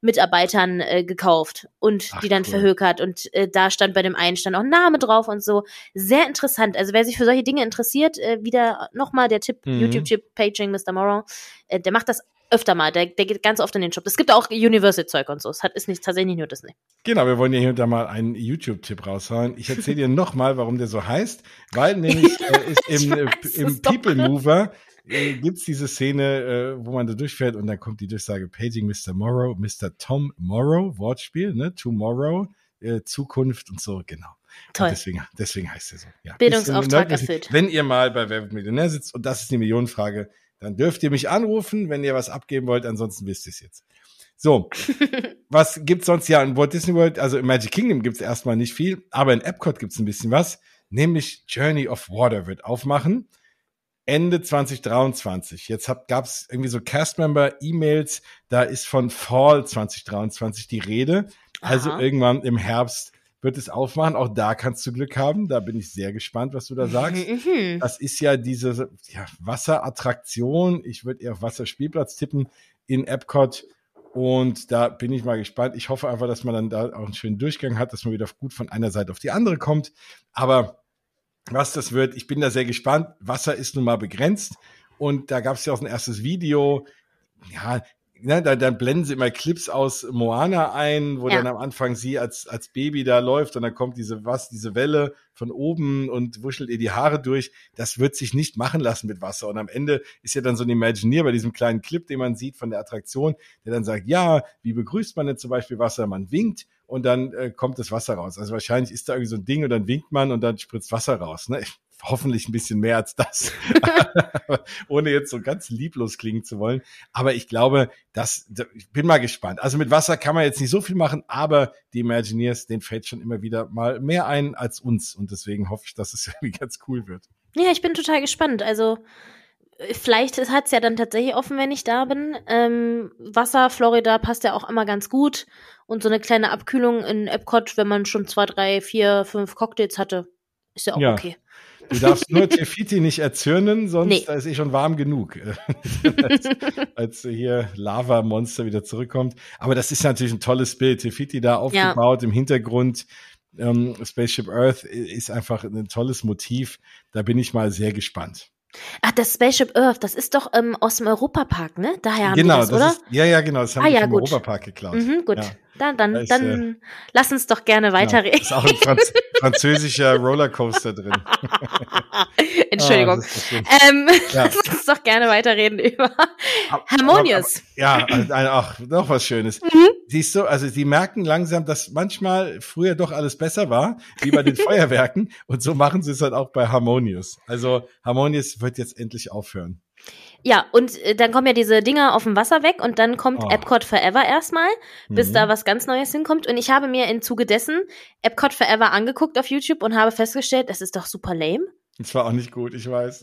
B: Mitarbeitern äh, gekauft und Ach, die dann cool. verhökert. Und äh, da stand bei dem einen stand auch ein Name drauf und so. Sehr interessant. Also wer sich für solche Dinge interessiert, äh, wieder nochmal der Tipp, mhm. YouTube-Tipp, Paging Mr. Morrow, äh, der macht das öfter mal. Der, der geht ganz oft in den Shop. Es gibt auch Universal-Zeug und so. Es hat, ist nicht, tatsächlich nur Disney.
A: Genau, wir wollen ja hier und da mal einen YouTube-Tipp raushauen. Ich erzähle dir nochmal, warum der so heißt, weil nämlich äh, ist im, im People Mover äh, gibt's diese Szene, äh, wo man da durchfährt und dann kommt die Durchsage Paging Mr. Morrow, Mr. Tom Morrow, Wortspiel, ne? Tomorrow, äh, Zukunft und so, genau.
B: Toll.
A: Und deswegen, deswegen heißt er so. Ja.
B: Bildungsauftrag
A: Bisschen
B: erfüllt.
A: Wenn ihr mal bei Wer Millionär sitzt und das ist die Millionenfrage, dann dürft ihr mich anrufen, wenn ihr was abgeben wollt, ansonsten wisst ihr es jetzt. So, was gibt's sonst? Ja, in Walt Disney World, also im Magic Kingdom gibt's erstmal nicht viel, aber in Epcot gibt's ein bisschen was, nämlich Journey of Water wird aufmachen. Ende 2023. Jetzt hab, gab's irgendwie so Castmember-E-Mails, da ist von Fall 2023 die Rede. Also
B: Aha.
A: irgendwann im Herbst wird es aufmachen. Auch da kannst du Glück haben. Da bin ich sehr gespannt, was du da sagst.
B: Mhm.
A: Das ist ja diese ja, Wasserattraktion. Ich würde eher auf Wasserspielplatz tippen in Epcot. Und da bin ich mal gespannt. Ich hoffe einfach, dass man dann da auch einen schönen Durchgang hat, dass man wieder gut von einer Seite auf die andere kommt. Aber was das wird, ich bin da sehr gespannt. Wasser ist nun mal begrenzt. Und da gab es ja auch ein erstes Video. Ja, ne, da, dann blenden sie immer Clips aus Moana ein, wo
B: Ja.
A: dann am Anfang sie als, als Baby da läuft und dann kommt diese, was, diese Welle von oben und wuschelt ihr die Haare durch. Das wird sich nicht machen lassen mit Wasser. Und am Ende ist ja dann so ein Imagineer bei diesem kleinen Clip, den man sieht von der Attraktion, der dann sagt, ja, wie begrüßt man denn zum Beispiel Wasser? Man winkt und dann äh, kommt das Wasser raus. Also wahrscheinlich ist da irgendwie so ein Ding und dann winkt man und dann spritzt Wasser raus. Ne? Hoffentlich ein bisschen mehr als das. Ohne jetzt so ganz lieblos klingen zu wollen. Aber ich glaube, das, ich bin mal gespannt. Also mit Wasser kann man jetzt nicht so viel machen, aber die Imagineers, denen fällt schon immer wieder mal mehr ein als uns. Und deswegen hoffe ich, dass es irgendwie ganz cool wird.
B: Ja, ich bin total gespannt. Also, äh, vielleicht hat es ja dann tatsächlich offen, wenn ich da bin. Ähm, Wasser, Florida passt ja auch immer ganz gut. Und so eine kleine Abkühlung in Epcot, wenn man schon zwei, drei, vier, fünf Cocktails hatte, ist ja auch
A: Ja.
B: okay.
A: Du darfst nur Tefiti nicht erzürnen, sonst
B: Nee.
A: da ist eh schon warm genug, als, als hier Lava-Monster wieder zurückkommt. Aber das ist natürlich ein tolles Bild. Tefiti da aufgebaut im Hintergrund. Ähm, Spaceship Earth ist einfach ein tolles Motiv. Da bin ich mal sehr gespannt.
B: Ach, das Spaceship Earth, das ist doch ähm, aus dem Europapark, ne? Daher haben
A: genau,
B: die das, oder?
A: ist, ja, ja, genau, das haben
B: Ah,
A: wir
B: ja,
A: vom
B: gut.
A: Europapark geklaut.
B: Mhm, gut.
A: Ja.
B: Dann, dann,
A: Da ist,
B: dann lass uns doch gerne
A: Ja,
B: weiterreden.
A: ist auch ein Franz französischer Rollercoaster drin.
B: Entschuldigung.
A: Ah, das
B: ähm,
A: Ja.
B: lass uns doch gerne weiterreden über
A: Aber-
B: Harmonious.
A: Ja, ach, noch was Schönes.
B: Mhm.
A: Siehst du, also die merken langsam, dass manchmal früher doch alles besser war, wie bei den Feuerwerken. Und so machen sie es halt auch bei Harmonious. Also Harmonious wird jetzt endlich aufhören.
B: Ja, und äh, dann kommen ja diese Dinger auf dem Wasser weg und dann kommt
A: Oh.
B: Epcot Forever erstmal, bis
A: Mhm.
B: da was ganz Neues hinkommt. Und ich habe mir im Zuge dessen Epcot Forever angeguckt auf YouTube und habe festgestellt, das ist doch super lame.
A: Das war auch nicht gut, ich weiß.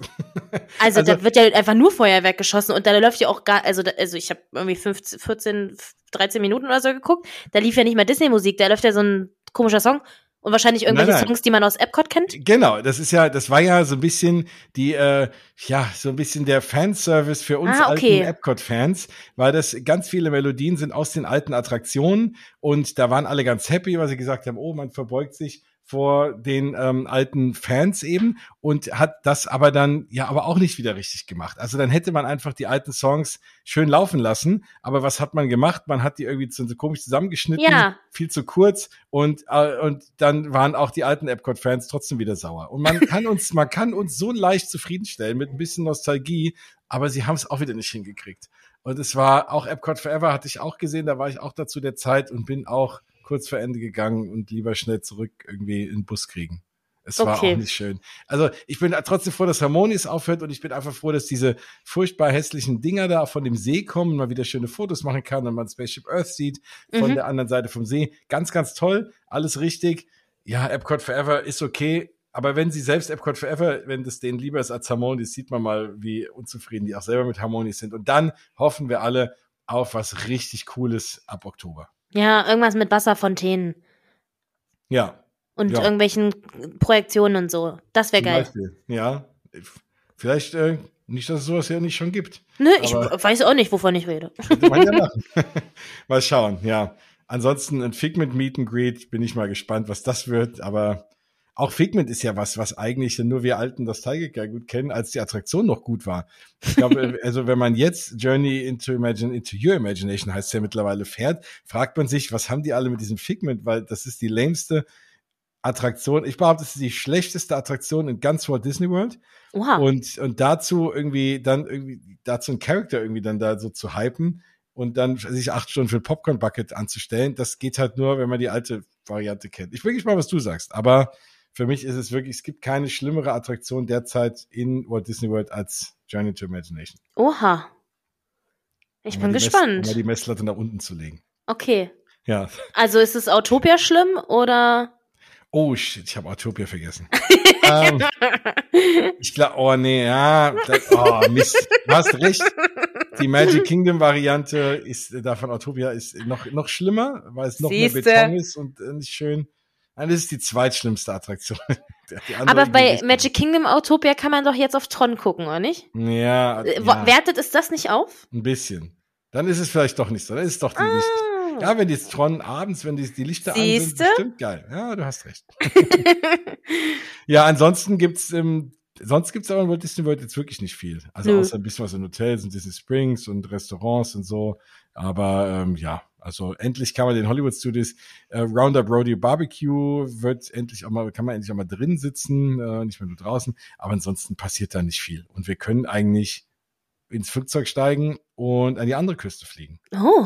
B: Also,
A: Also-
B: da wird ja einfach nur Feuerwerk geschossen und da läuft ja auch gar, also, da, also ich habe irgendwie 15, 14, 13 Minuten oder so geguckt, da lief ja nicht mehr Disney-Musik, da läuft ja so ein komischer Song und wahrscheinlich irgendwelche
A: Nein, nein.
B: Songs, die man aus Epcot kennt.
A: Genau, das ist ja, das war ja so ein bisschen die, äh, ja, so ein bisschen der Fanservice für uns
B: Ah, okay.
A: alten Epcot-Fans, weil das ganz viele Melodien sind aus den alten Attraktionen und da waren alle ganz happy, weil sie gesagt haben, oh, man verbeugt sich vor den ähm, alten Fans eben und hat das aber dann ja aber auch nicht wieder richtig gemacht. Also dann hätte man einfach die alten Songs schön laufen lassen, aber was hat man gemacht? Man hat die irgendwie so, komisch zusammengeschnitten,
B: Ja.
A: viel zu kurz und äh, und dann waren auch die alten Epcot-Fans trotzdem wieder sauer. Und man kann uns man kann uns so leicht zufriedenstellen mit ein bisschen Nostalgie, aber sie haben es auch wieder nicht hingekriegt. Und es war auch Epcot Forever hatte ich auch gesehen, da war ich auch dazu der Zeit und bin auch kurz vor Ende gegangen und lieber schnell zurück irgendwie in den Bus kriegen. Es war
B: Okay.
A: auch nicht schön. Also ich bin trotzdem froh, dass Harmonious aufhört und ich bin einfach froh, dass diese furchtbar hässlichen Dinger da von dem See kommen, man wieder schöne Fotos machen kann und man Spaceship Earth sieht von
B: Mhm.
A: der anderen Seite vom See. Ganz, ganz toll, alles richtig. Ja, Epcot Forever ist okay, aber wenn sie selbst Epcot Forever, wenn das denen lieber ist als Harmonious, sieht man mal, wie unzufrieden die auch selber mit Harmonious sind. Und dann hoffen wir alle auf was richtig Cooles ab Oktober.
B: Ja, irgendwas mit Wasserfontänen
A: Ja,
B: und
A: Ja.
B: irgendwelchen Projektionen und so. Das wäre geil.
A: Beispiel. Ja, vielleicht äh, nicht, dass es sowas ja nicht schon gibt.
B: Nö, ich weiß auch nicht, wovon ich rede.
A: Könnte man ja machen. mal schauen, ja. Ansonsten ein Figment Meet and Greet, bin ich mal gespannt, was das wird. Aber auch Figment ist ja was, was eigentlich nur wir alten Nostalgiker gut kennen, als die Attraktion noch gut war. Ich glaube, also wenn man jetzt Journey into Imagine, into Your Imagination heißt ja mittlerweile fährt, fragt man sich, was haben die alle mit diesem Figment, weil das ist die lämste Attraktion. Ich behaupte, es ist die schlechteste Attraktion in ganz Walt Disney World.
B: Wow.
A: Und, und dazu irgendwie dann irgendwie, dazu einen Charakter irgendwie dann da so zu hypen und dann sich acht Stunden für ein Popcorn Bucket anzustellen, das geht halt nur, wenn man die alte Variante kennt. Ich bin gespannt, was du sagst, aber für mich ist es wirklich, es gibt keine schlimmere Attraktion derzeit in Walt Disney World als Journey to Imagination.
B: Oha. Ich
A: Um
B: bin gespannt.
A: Mess, um mal die Messlatte nach unten zu legen.
B: Okay.
A: Ja.
B: Also ist es Autopia schlimm oder?
A: Oh shit, ich habe Autopia vergessen. ähm, ich glaube, oh nee, ja, oh Mist, du hast recht. Die Magic Kingdom Variante ist äh, davon Autopia ist noch noch schlimmer, weil es noch
B: Siehste.
A: mehr Beton ist und äh, nicht schön. Nein, das ist die zweitschlimmste Attraktion. Die
B: Aber bei. Magic Kingdom Autopia kann man doch jetzt auf Tron gucken, oder nicht?
A: ja,
B: Äh,
A: ja
B: Wertet es das nicht auf?
A: ein bisschen. Dann ist es vielleicht doch nicht so. Dann ist es doch die Licht.
B: Ah.
A: Ja, wenn die Tron abends, wenn die, die Lichter an
B: Siehste?
A: sind, bestimmt geil. Ja, du hast recht. Ja, ansonsten gibt's ähm, sonst gibt's aber in Walt Disney World jetzt wirklich nicht viel. Also
B: Nö.
A: außer ein bisschen was in Hotels und Disney Springs und Restaurants und so. Aber ähm, ja, also endlich kann man den Hollywood Studios äh, Roundup Rodeo Barbecue wird endlich auch mal, kann man endlich auch mal drin sitzen, äh, nicht mehr nur draußen. Aber ansonsten passiert da nicht viel. Und wir können eigentlich ins Flugzeug steigen und an die andere Küste fliegen.
B: Oh.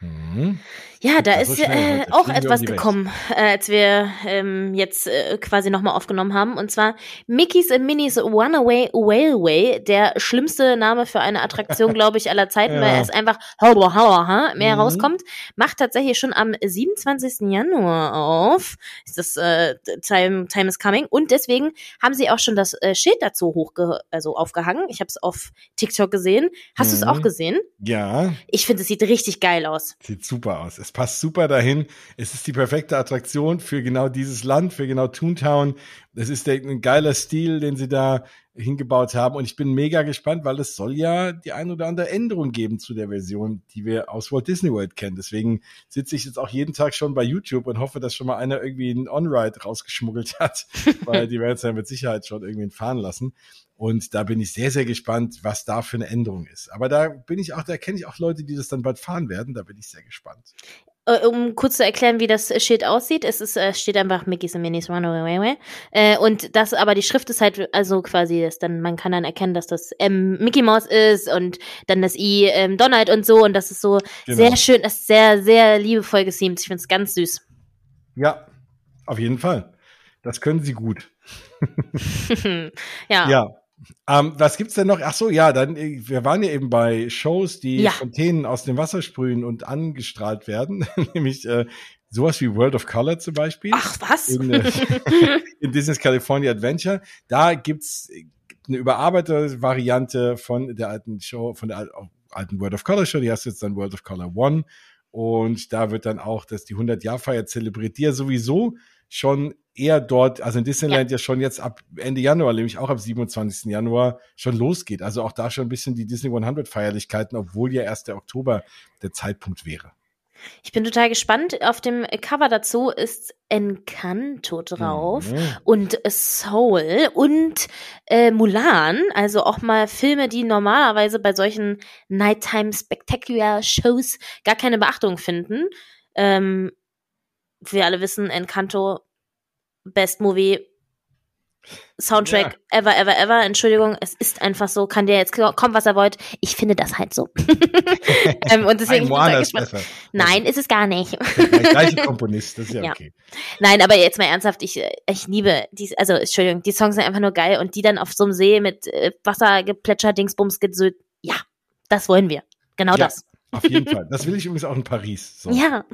A: Mhm.
B: Ja, da ist äh, auch etwas gekommen, äh, als wir ähm, jetzt äh, quasi nochmal aufgenommen haben. Und zwar Mickey's and Minnie's Runaway Railway. Der schlimmste Name für eine Attraktion, glaube ich, aller Zeiten,
A: Ja.
B: weil es einfach hauer, hauer, ha, mehr
A: Mhm.
B: rauskommt. Macht tatsächlich schon am 27. Januar auf. Ist das äh, Time, Time is Coming. Und deswegen haben sie auch schon das äh, Schild dazu hochge also aufgehangen. Ich habe es auf TikTok gesehen. Hast du es
A: Mhm.
B: auch gesehen?
A: Ja,
B: Ich finde, es sieht richtig geil aus.
A: Sieht super aus. Es passt super dahin. Es ist die perfekte Attraktion für genau dieses Land, für genau Toontown. Es ist der, ein geiler Stil, den sie da hingebaut haben. Und ich bin mega gespannt, weil es soll ja die ein oder andere Änderung geben zu der Version, die wir aus Walt Disney World kennen. Deswegen sitze ich jetzt auch jeden Tag schon bei YouTube und hoffe, dass schon mal einer irgendwie einen On-Ride rausgeschmuggelt hat, weil die werden es ja mit Sicherheit schon irgendwie fahren lassen. Und da bin ich sehr, sehr gespannt, was da für eine Änderung ist. Aber da bin ich auch, da kenne ich auch Leute, die das dann bald fahren werden. Da bin ich sehr gespannt.
B: Äh, um kurz zu erklären, wie das Schild aussieht, es ist, äh, steht einfach Mickey's and Minnie's Runaway. Äh, und das, aber die Schrift ist halt, also quasi, das dann, man kann dann erkennen, dass das M Mickey Mouse ist und dann das I ähm, Donald und so. Und das ist so
A: Genau.
B: sehr schön, das ist sehr, sehr liebevoll geseamt. Ich finde es ganz süß.
A: Ja, auf jeden Fall. Das können sie gut.
B: ja.
A: Ja. Ähm, was gibt's denn noch? Ach so, ja, dann, äh, wir waren ja eben bei Shows, die
B: Ja.
A: Fontänen aus dem Wasser sprühen und angestrahlt werden. Nämlich äh, sowas wie World of Color zum Beispiel.
B: Ach, was?
A: in, äh, in Disney's California Adventure. Da gibt's eine überarbeitete Variante von der alten Show, von der al- alten World of Color Show. Die heißt jetzt dann World of Color One. Und da wird dann auch das die 100-Jahr-Feier zelebriert, die ja sowieso schon eher dort, also in Disneyland ja. schon jetzt ab Ende Januar, nämlich auch ab 27. Januar schon losgeht. Also auch da schon ein bisschen die Disney 100 Feierlichkeiten, obwohl ja erst der Oktober der Zeitpunkt wäre.
B: Ich bin total gespannt. Auf dem Cover dazu ist Encanto drauf
A: Mhm.
B: und Soul und äh, Mulan. Also auch mal Filme, die normalerweise bei solchen Nighttime Spectacular Shows gar keine Beachtung finden. Ähm, wir alle wissen, Encanto, Best Movie, Soundtrack ever, ever, ever. Entschuldigung, es ist einfach so. Kann der jetzt kommen, was er wollt. Ich finde das halt so. ähm, und deswegen
A: Ein Moana ist besser.
B: Nein, ist es gar nicht.
A: Der gleiche Komponist, das ist ja,
B: Ja.
A: okay.
B: Nein, aber jetzt mal ernsthaft, ich, äh, ich liebe die, also Entschuldigung, die Songs sind einfach nur geil und die dann auf so einem See mit äh, Wassergeplätscher, Dingsbums, Gesöd, ja, das wollen wir. Genau
A: Ja.
B: das.
A: Auf jeden Fall. Das will ich übrigens auch in Paris. So,
B: Ja.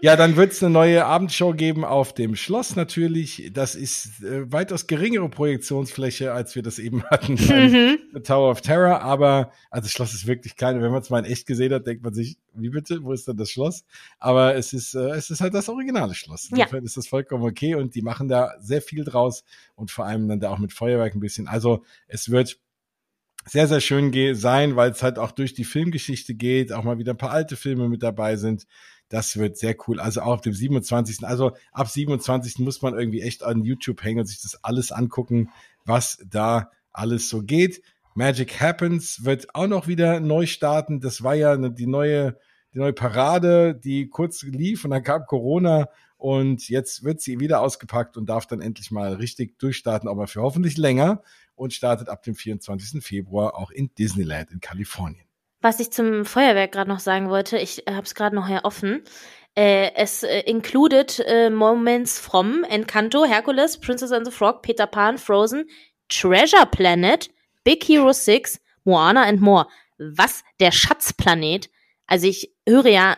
A: Ja, dann wird es eine neue Abendshow geben auf dem Schloss natürlich. Das ist äh, weitaus geringere Projektionsfläche, als wir das eben hatten beim
B: Mhm.
A: Tower of Terror. Aber, also das Schloss ist wirklich klein. Wenn man es mal in echt gesehen hat, denkt man sich, wie bitte, wo ist denn das Schloss? Aber es ist, äh, es ist halt das originale Schloss.
B: Ja.
A: Insofern ist das vollkommen okay. Und die machen da sehr viel draus und vor allem dann da auch mit Feuerwerk ein bisschen. Also es wird sehr, sehr schön sein, weil es halt auch durch die Filmgeschichte geht, auch mal wieder ein paar alte Filme mit dabei sind. Das wird sehr cool. Also auch auf dem 27. Also ab 27. muss man irgendwie echt an YouTube hängen und sich das alles angucken, was da alles so geht. Magic Happens wird auch noch wieder neu starten. Das war ja ne- die neue, die neue Parade, die kurz lief und dann kam Corona Und jetzt wird sie wieder ausgepackt und darf dann endlich mal richtig durchstarten, aber für hoffentlich länger und startet ab dem 24. Februar auch in Disneyland in Kalifornien.
B: Was ich zum Feuerwerk gerade noch sagen wollte, ich habe es gerade noch hier offen. Äh, es äh, included äh, Moments from Encanto, Hercules, Princess and the Frog, Peter Pan, Frozen, Treasure Planet, Big Hero 6, Moana and more. Was der Schatzplanet? Also ich höre ja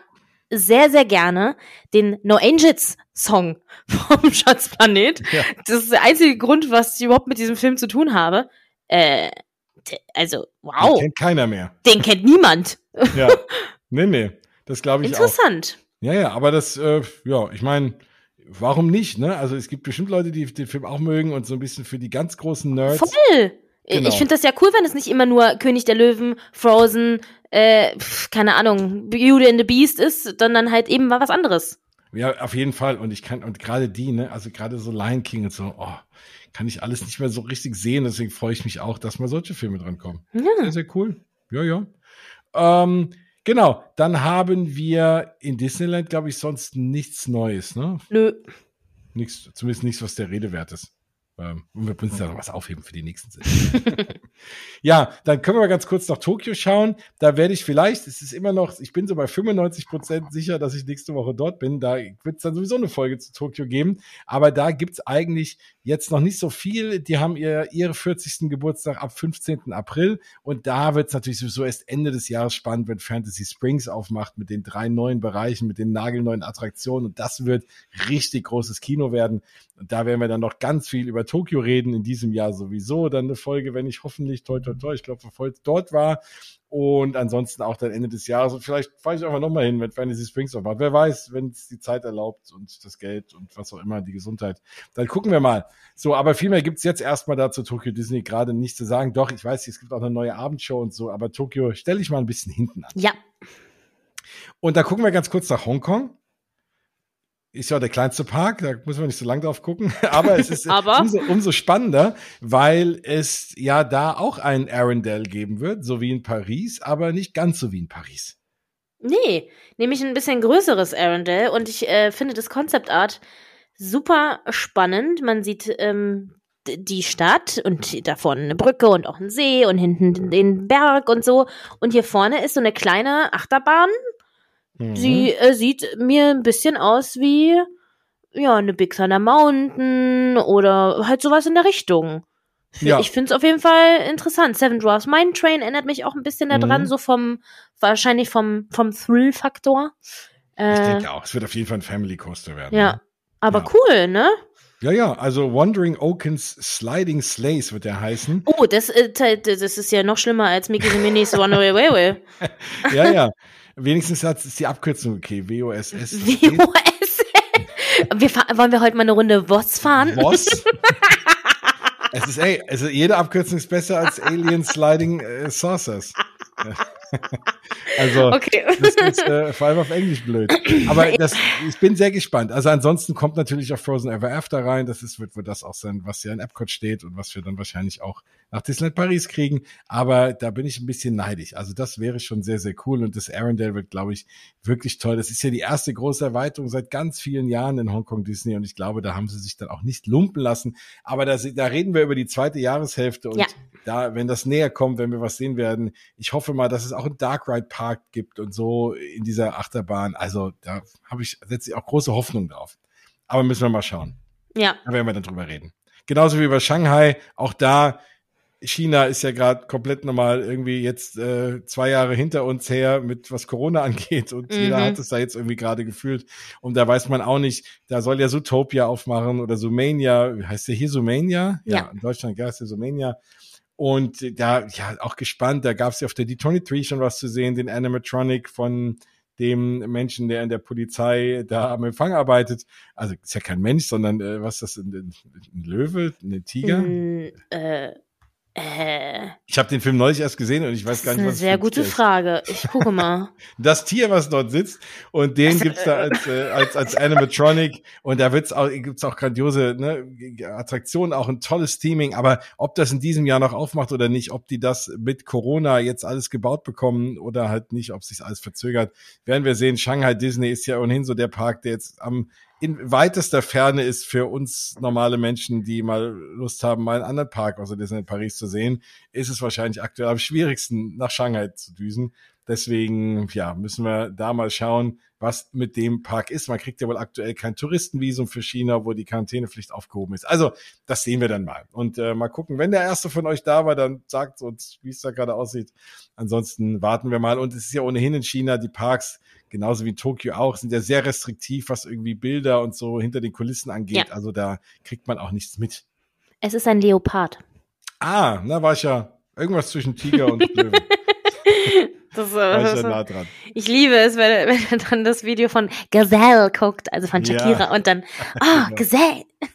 B: sehr, sehr gerne den No Angels Song vom Schatzplanet. Ja. Das ist der einzige Grund, was ich überhaupt mit diesem Film zu tun habe. Äh, also, wow.
A: Den kennt keiner mehr.
B: Den kennt niemand.
A: Ja. Nee, nee. Das glaube ich
B: Interessant. auch. Interessant.
A: Ja, ja, aber das, äh, ja, ich meine, warum nicht, ne? Also es gibt bestimmt Leute, die den Film auch mögen und so ein bisschen für die ganz großen Nerds.
B: Voll! Genau. Ich finde das ja cool, wenn es nicht immer nur König der Löwen, Frozen, äh, keine Ahnung, Beauty and the Beast ist, sondern halt eben mal was anderes.
A: Ja, auf jeden Fall. Und ich kann, und gerade die, ne, also gerade so Lion King und so, oh, kann ich alles nicht mehr so richtig sehen. Deswegen freue ich mich auch, dass mal solche Filme drankommen. Ja. Sehr, sehr cool. Ja, ja. Ähm, genau, dann haben wir in Disneyland, glaube ich, sonst nichts Neues, ne?
B: Nö.
A: Nichts, zumindest nichts, was der Rede wert ist. Ähm, und wir müssen da noch was aufheben für die nächsten Sinn. ja, dann können wir ganz kurz nach Tokio schauen. Da werde ich vielleicht, es ist immer noch, ich bin so bei 95 Prozent sicher, dass ich nächste Woche dort bin. Da wird es dann sowieso eine Folge zu Tokio geben. Aber da gibt's eigentlich jetzt noch nicht so viel. Die haben ihr, ihre 40. Geburtstag ab 15. April. Und da wird's natürlich sowieso erst Ende des Jahres spannend, wenn Fantasy Springs aufmacht mit den drei neuen Bereichen, mit den nagelneuen Attraktionen. Und das wird richtig großes Kino werden. Und da werden wir dann noch ganz viel über Tokio reden, in diesem Jahr sowieso. Dann eine Folge, wenn ich hoffentlich, toi, toi, toi, ich glaube, verfolgt dort war. Und ansonsten auch dann Ende des Jahres. Und vielleicht fahre ich einfach nochmal hin, wenn Fantasy Springs noch macht. Wer weiß, wenn es die Zeit erlaubt und das Geld und was auch immer, die Gesundheit. Dann gucken wir mal. So, aber viel mehr gibt's jetzt erstmal dazu Tokyo Disney gerade nicht zu sagen. Doch, ich weiß, es gibt auch eine neue Abendshow und so, aber Tokio stelle ich mal ein bisschen hinten an.
B: Ja.
A: Und da gucken wir ganz kurz nach Hongkong ist ja der kleinste Park, da muss man nicht so lange drauf gucken, aber es ist
B: aber?
A: Umso, umso, spannender, weil es ja da auch einen Arendelle geben wird, so wie in Paris, aber nicht ganz so wie in Paris.
B: Nee, nämlich ein bisschen größeres Arendelle und ich äh, finde das Concept Art super spannend. Man sieht ähm, die Stadt und da vorne eine Brücke und auch ein See und hinten den Berg und so und hier vorne ist so eine kleine Achterbahn Mhm. Sie äh, sieht mir ein bisschen aus wie ja eine Big Thunder Mountain oder halt sowas in der Richtung. Ja. Ich finde es auf jeden Fall interessant. Seven Dwarfs Mine Train erinnert mich auch ein bisschen daran, mhm. so vom, wahrscheinlich vom, vom Thrill-Faktor.
A: Äh, ich denke auch, es wird auf jeden Fall ein Family Coaster werden.
B: Ja, ne? aber ja. cool, ne?
A: Ja, ja, also Wandering Oakens Sliding Slays wird der heißen.
B: Oh, das, äh, das ist ja noch schlimmer als Mickey the Minis Runaway Railway.
A: ja, ja. Wenigstens hat es die Abkürzung okay. WOSS.
B: WOSS. wir wollen wir heute mal eine Runde WOS fahren? WOS?
A: es ist, ey, also jede Abkürzung ist besser als Alien Sliding äh, Saucers. also, okay. das ist äh, vor allem auf Englisch blöd. Aber das, ich bin sehr gespannt. Also ansonsten kommt natürlich auch Frozen Ever After rein. Das ist, wird, wird das auch sein, was ja in Epcot steht und was wir dann wahrscheinlich auch nach Disneyland Paris kriegen. Aber da bin ich ein bisschen neidisch. Also das wäre schon sehr, sehr cool. Und das Arendelle wird, glaube ich, wirklich toll. Das ist ja die erste große Erweiterung seit ganz vielen Jahren in Hongkong Disney. Und ich glaube, da haben sie sich dann auch nicht lumpen lassen. Aber da, da reden wir über die zweite Jahreshälfte. Und ja. Da, wenn das näher kommt, wenn wir was sehen werden, ich hoffe mal, dass es auch einen Dark Ride Park gibt und so in dieser Achterbahn. Also da habe ich, setze ich auch große Hoffnung drauf. Aber müssen wir mal schauen.
B: Ja.
A: Da werden wir dann drüber reden. Genauso wie bei Shanghai. Auch da China ist ja gerade komplett normal irgendwie jetzt äh, zwei Jahre hinter uns her mit was Corona angeht und mhm. jeder hat es da jetzt irgendwie gerade gefühlt und da weiß man auch nicht, da soll ja Zootopia aufmachen oder Sumania, heißt der hier Sumania? Ja, ja in Deutschland heißt der Sumania und da ja auch gespannt, da gab es ja auf der D23 schon was zu sehen, den Animatronic von dem Menschen, der in der Polizei da am Empfang arbeitet. Also ist ja kein Mensch, sondern äh, was ist das, ein, ein Löwe, ein Tiger? Mm, äh, äh, ich habe den Film neulich erst gesehen und ich weiß gar nicht,
B: was. Das ist eine sehr gute ist. Frage. Ich gucke mal.
A: Das Tier, was dort sitzt und den gibt's da als äh, als als Animatronic und da wird's auch gibt's auch grandiose ne, Attraktionen, auch ein tolles Teaming. Aber ob das in diesem Jahr noch aufmacht oder nicht, ob die das mit Corona jetzt alles gebaut bekommen oder halt nicht, ob sich alles verzögert, werden wir sehen. Shanghai Disney ist ja ohnehin so der Park, der jetzt am in weitester Ferne ist für uns normale Menschen, die mal Lust haben, mal einen anderen Park außer Disneyland Paris zu sehen, ist es wahrscheinlich aktuell am schwierigsten, nach Shanghai zu düsen. Deswegen, ja, müssen wir da mal schauen, was mit dem Park ist. Man kriegt ja wohl aktuell kein Touristenvisum für China, wo die Quarantänepflicht aufgehoben ist. Also, das sehen wir dann mal. Und äh, mal gucken, wenn der erste von euch da war, dann sagt uns, wie es da gerade aussieht. Ansonsten warten wir mal. Und es ist ja ohnehin in China, die Parks, genauso wie in Tokio auch, sind ja sehr restriktiv, was irgendwie Bilder und so hinter den Kulissen angeht. Ja. Also da kriegt man auch nichts mit.
B: Es ist ein Leopard.
A: Ah, na war ich ja irgendwas zwischen Tiger und Löwe.
B: Das, äh, das, nah dran. Ich liebe es, wenn, wenn er dann das Video von Gazelle guckt, also von Shakira ja. und dann, ah, oh, Gazelle.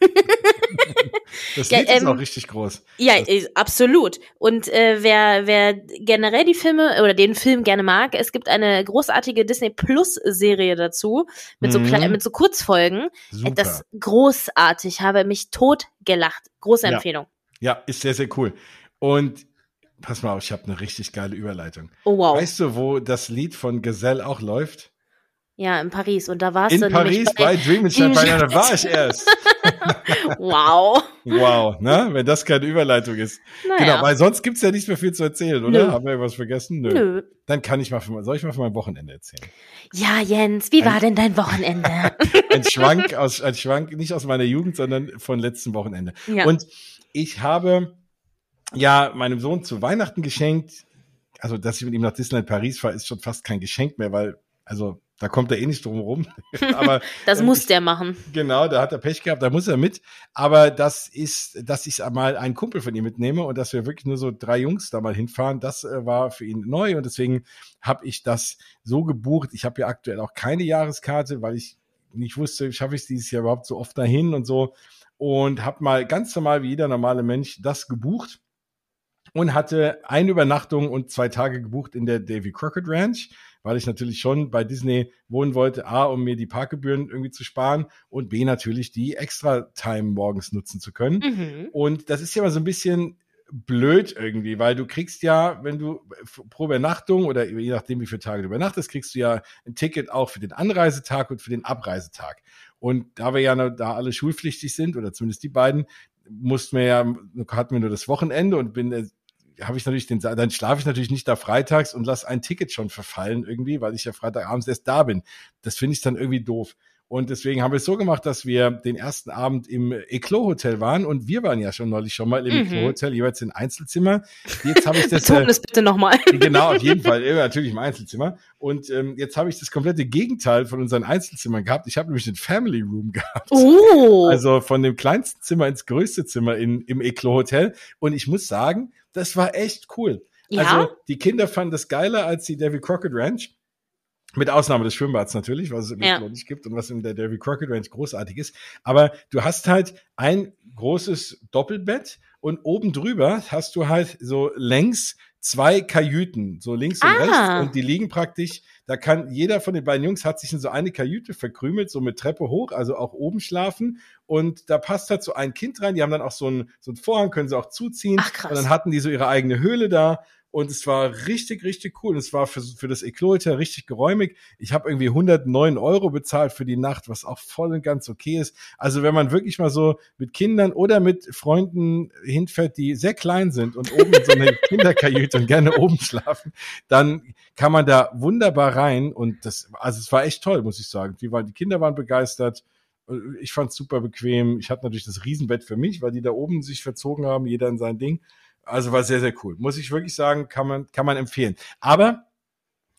A: das Lied ja, ähm, ist auch richtig groß.
B: Ja, das absolut. Und äh, wer, wer generell die Filme oder den Film gerne mag, es gibt eine großartige Disney Plus Serie dazu mit so mhm. mit so Kurzfolgen. Super. Das großartig, habe mich tot gelacht. Große Empfehlung.
A: Ja. ja, ist sehr sehr cool. Und Pass mal auf, ich habe eine richtig geile Überleitung.
B: Oh wow.
A: Weißt du, wo das Lied von Gazelle auch läuft?
B: Ja, in Paris. Und da warst
A: in du In Paris bei, bei Dream Inside, bei da war ich erst.
B: wow.
A: Wow, ne? Wenn das keine Überleitung ist. Naja. Genau, weil sonst gibt's ja nicht mehr viel zu erzählen, oder? Nö. Haben wir irgendwas vergessen? Nö. Nö. Dann kann ich mal von, soll ich mal von meinem Wochenende erzählen?
B: Ja, Jens, wie ein, war denn dein Wochenende?
A: ein Schwank aus, ein Schwank, nicht aus meiner Jugend, sondern von letzten Wochenende. Ja. Und ich habe ja meinem Sohn zu Weihnachten geschenkt. Also, dass ich mit ihm nach Disneyland Paris fahre, ist schon fast kein Geschenk mehr, weil, also, da kommt er eh nicht drum rum.
B: Aber das äh, muss der machen.
A: Genau, da hat er Pech gehabt, da muss er mit. Aber das ist, dass ich mal einen Kumpel von ihm mitnehme und dass wir wirklich nur so drei Jungs da mal hinfahren, das äh, war für ihn neu und deswegen habe ich das so gebucht. Ich habe ja aktuell auch keine Jahreskarte, weil ich nicht wusste, schaffe ich es dieses Jahr überhaupt so oft dahin und so. Und habe mal ganz normal wie jeder normale Mensch das gebucht und hatte eine Übernachtung und zwei Tage gebucht in der Davy Crockett Ranch, weil ich natürlich schon bei Disney wohnen wollte, A, um mir die Parkgebühren irgendwie zu sparen und B, natürlich die Extra-Time morgens nutzen zu können. Mhm. Und das ist ja mal so ein bisschen blöd irgendwie, weil du kriegst ja, wenn du pro Übernachtung oder je nachdem, wie viele Tage du übernachtest, kriegst du ja ein Ticket auch für den Anreisetag und für den Abreisetag. Und da wir ja da alle schulpflichtig sind, oder zumindest die beiden, mussten wir ja, hatten wir nur das Wochenende und bin äh, habe ich natürlich den, dann schlafe ich natürlich nicht da freitags und lasse ein Ticket schon verfallen irgendwie, weil ich ja Freitagabends erst da bin. Das finde ich dann irgendwie doof. Und deswegen haben wir es so gemacht, dass wir den ersten Abend im Eclos Hotel waren und wir waren ja schon neulich schon mal im mhm. Eclos Hotel, jeweils in Einzelzimmer. Jetzt habe ich das.
B: Beton äh, bitte nochmal.
A: genau, auf jeden Fall, ja, natürlich im Einzelzimmer. Und ähm, jetzt habe ich das komplette Gegenteil von unseren Einzelzimmern gehabt. Ich habe nämlich den Family Room gehabt.
B: Oh.
A: Also von dem kleinsten Zimmer ins größte Zimmer in, im Eclos Hotel. Und ich muss sagen, das war echt cool. Ja? Also die Kinder fanden das geiler als die Davy Crockett Ranch. Mit Ausnahme des Schwimmbads natürlich, was es im ja. nicht gibt und was in der Davy Crockett Ranch großartig ist. Aber du hast halt ein großes Doppelbett und oben drüber hast du halt so längs zwei Kajüten, so links und ah. rechts, und die liegen praktisch, da kann jeder von den beiden Jungs hat sich in so eine Kajüte verkrümelt, so mit Treppe hoch, also auch oben schlafen. Und da passt halt so ein Kind rein. Die haben dann auch so einen, so einen Vorhang, können sie auch zuziehen.
B: Ach, krass.
A: Und dann hatten die so ihre eigene Höhle da und es war richtig, richtig cool. Es war für, für das Eclos richtig geräumig. Ich habe irgendwie 109 Euro bezahlt für die Nacht, was auch voll und ganz okay ist. Also wenn man wirklich mal so mit Kindern oder mit Freunden hinfährt, die sehr klein sind und oben in so eine Kinderkajüte und gerne oben schlafen, dann kann man da wunderbar rein. Und das, also es war echt toll, muss ich sagen. Die, waren, die Kinder waren begeistert. Ich fand es super bequem. Ich hatte natürlich das Riesenbett für mich, weil die da oben sich verzogen haben, jeder in sein Ding. Also war sehr, sehr cool. Muss ich wirklich sagen, kann man, kann man empfehlen. Aber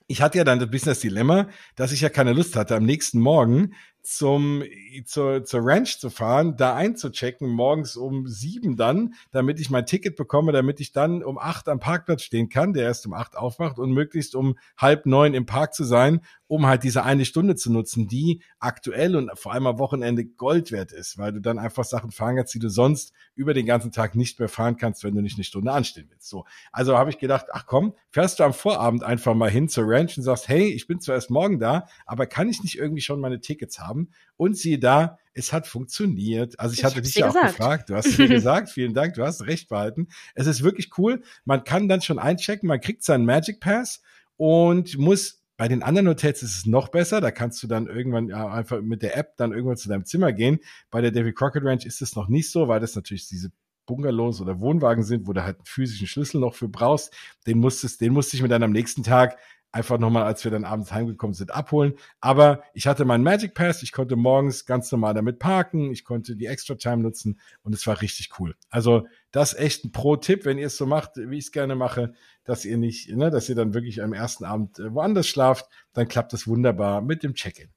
A: ich hatte ja dann das Dilemma, dass ich ja keine Lust hatte, am nächsten Morgen zum, zur, zur Ranch zu fahren, da einzuchecken, morgens um sieben dann, damit ich mein Ticket bekomme, damit ich dann um acht am Parkplatz stehen kann, der erst um acht aufwacht und möglichst um halb neun im Park zu sein, um halt diese eine Stunde zu nutzen, die aktuell und vor allem am Wochenende Gold wert ist, weil du dann einfach Sachen fahren kannst, die du sonst über den ganzen Tag nicht mehr fahren kannst, wenn du nicht eine Stunde anstehen willst. So. Also habe ich gedacht, ach komm, fährst du am Vorabend einfach mal hin zur Ranch und sagst, hey, ich bin zwar erst morgen da, aber kann ich nicht irgendwie schon meine Tickets haben? Haben. Und siehe da, es hat funktioniert. Also ich, ich hatte dich ja auch gesagt. gefragt. Du hast es mir gesagt. Vielen Dank. Du hast recht behalten. Es ist wirklich cool. Man kann dann schon einchecken. Man kriegt seinen Magic Pass und muss Bei den anderen Hotels ist es noch besser. Da kannst du dann irgendwann ja, einfach mit der App dann irgendwann zu deinem Zimmer gehen. Bei der David Crockett Ranch ist es noch nicht so, weil das natürlich diese Bungalows oder Wohnwagen sind, wo du halt einen physischen Schlüssel noch für brauchst. Den musstest, den musste ich mir dann am nächsten Tag einfach nochmal, als wir dann abends heimgekommen sind, abholen. Aber ich hatte meinen Magic Pass, ich konnte morgens ganz normal damit parken, ich konnte die Extra Time nutzen und es war richtig cool. Also das ist echt ein Pro-Tipp, wenn ihr es so macht, wie ich es gerne mache, dass ihr nicht, ne, dass ihr dann wirklich am ersten Abend äh, woanders schlaft, dann klappt das wunderbar mit dem Check-in.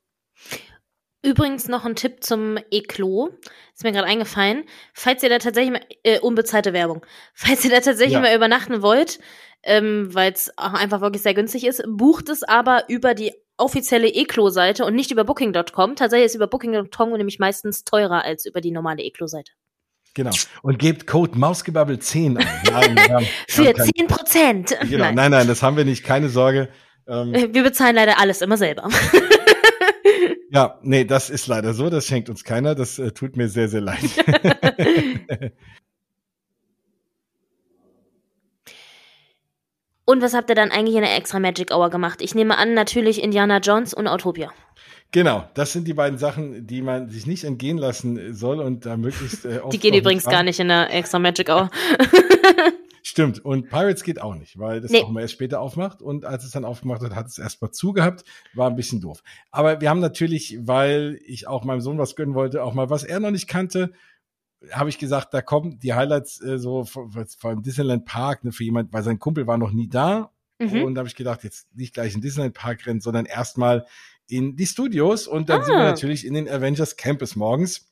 B: Übrigens noch ein Tipp zum Eklo. Ist mir gerade eingefallen. Falls ihr da tatsächlich mal, äh, unbezahlte Werbung, falls ihr da tatsächlich ja. mal übernachten wollt, ähm, weil es einfach wirklich sehr günstig ist, bucht es aber über die offizielle Eklo-Seite und nicht über Booking.com. Tatsächlich ist über Booking.com nämlich meistens teurer als über die normale Eklo-Seite.
A: Genau. Und gebt Code Mausgebabbel 10 ein.
B: Nein, haben, Für wir 10 Prozent.
A: Genau. Nein. nein, nein, das haben wir nicht. Keine Sorge.
B: Ähm, wir bezahlen leider alles immer selber.
A: Ja, nee, das ist leider so. Das schenkt uns keiner. Das äh, tut mir sehr, sehr leid.
B: und was habt ihr dann eigentlich in der extra Magic Hour gemacht? Ich nehme an, natürlich Indiana Jones und Autopia.
A: Genau, das sind die beiden Sachen, die man sich nicht entgehen lassen soll und da möglichst äh,
B: Die gehen übrigens gar nicht in der extra Magic Hour.
A: Stimmt. Und Pirates geht auch nicht, weil das nee. auch mal erst später aufmacht. Und als es dann aufgemacht hat, hat es erstmal zugehabt. War ein bisschen doof. Aber wir haben natürlich, weil ich auch meinem Sohn was gönnen wollte, auch mal was er noch nicht kannte, habe ich gesagt, da kommen die Highlights äh, so vor allem Disneyland Park, ne, für jemand, weil sein Kumpel war noch nie da. Mhm. Und da habe ich gedacht, jetzt nicht gleich in Disneyland Park rennen, sondern erstmal in die Studios. Und dann ah. sind wir natürlich in den Avengers Campus morgens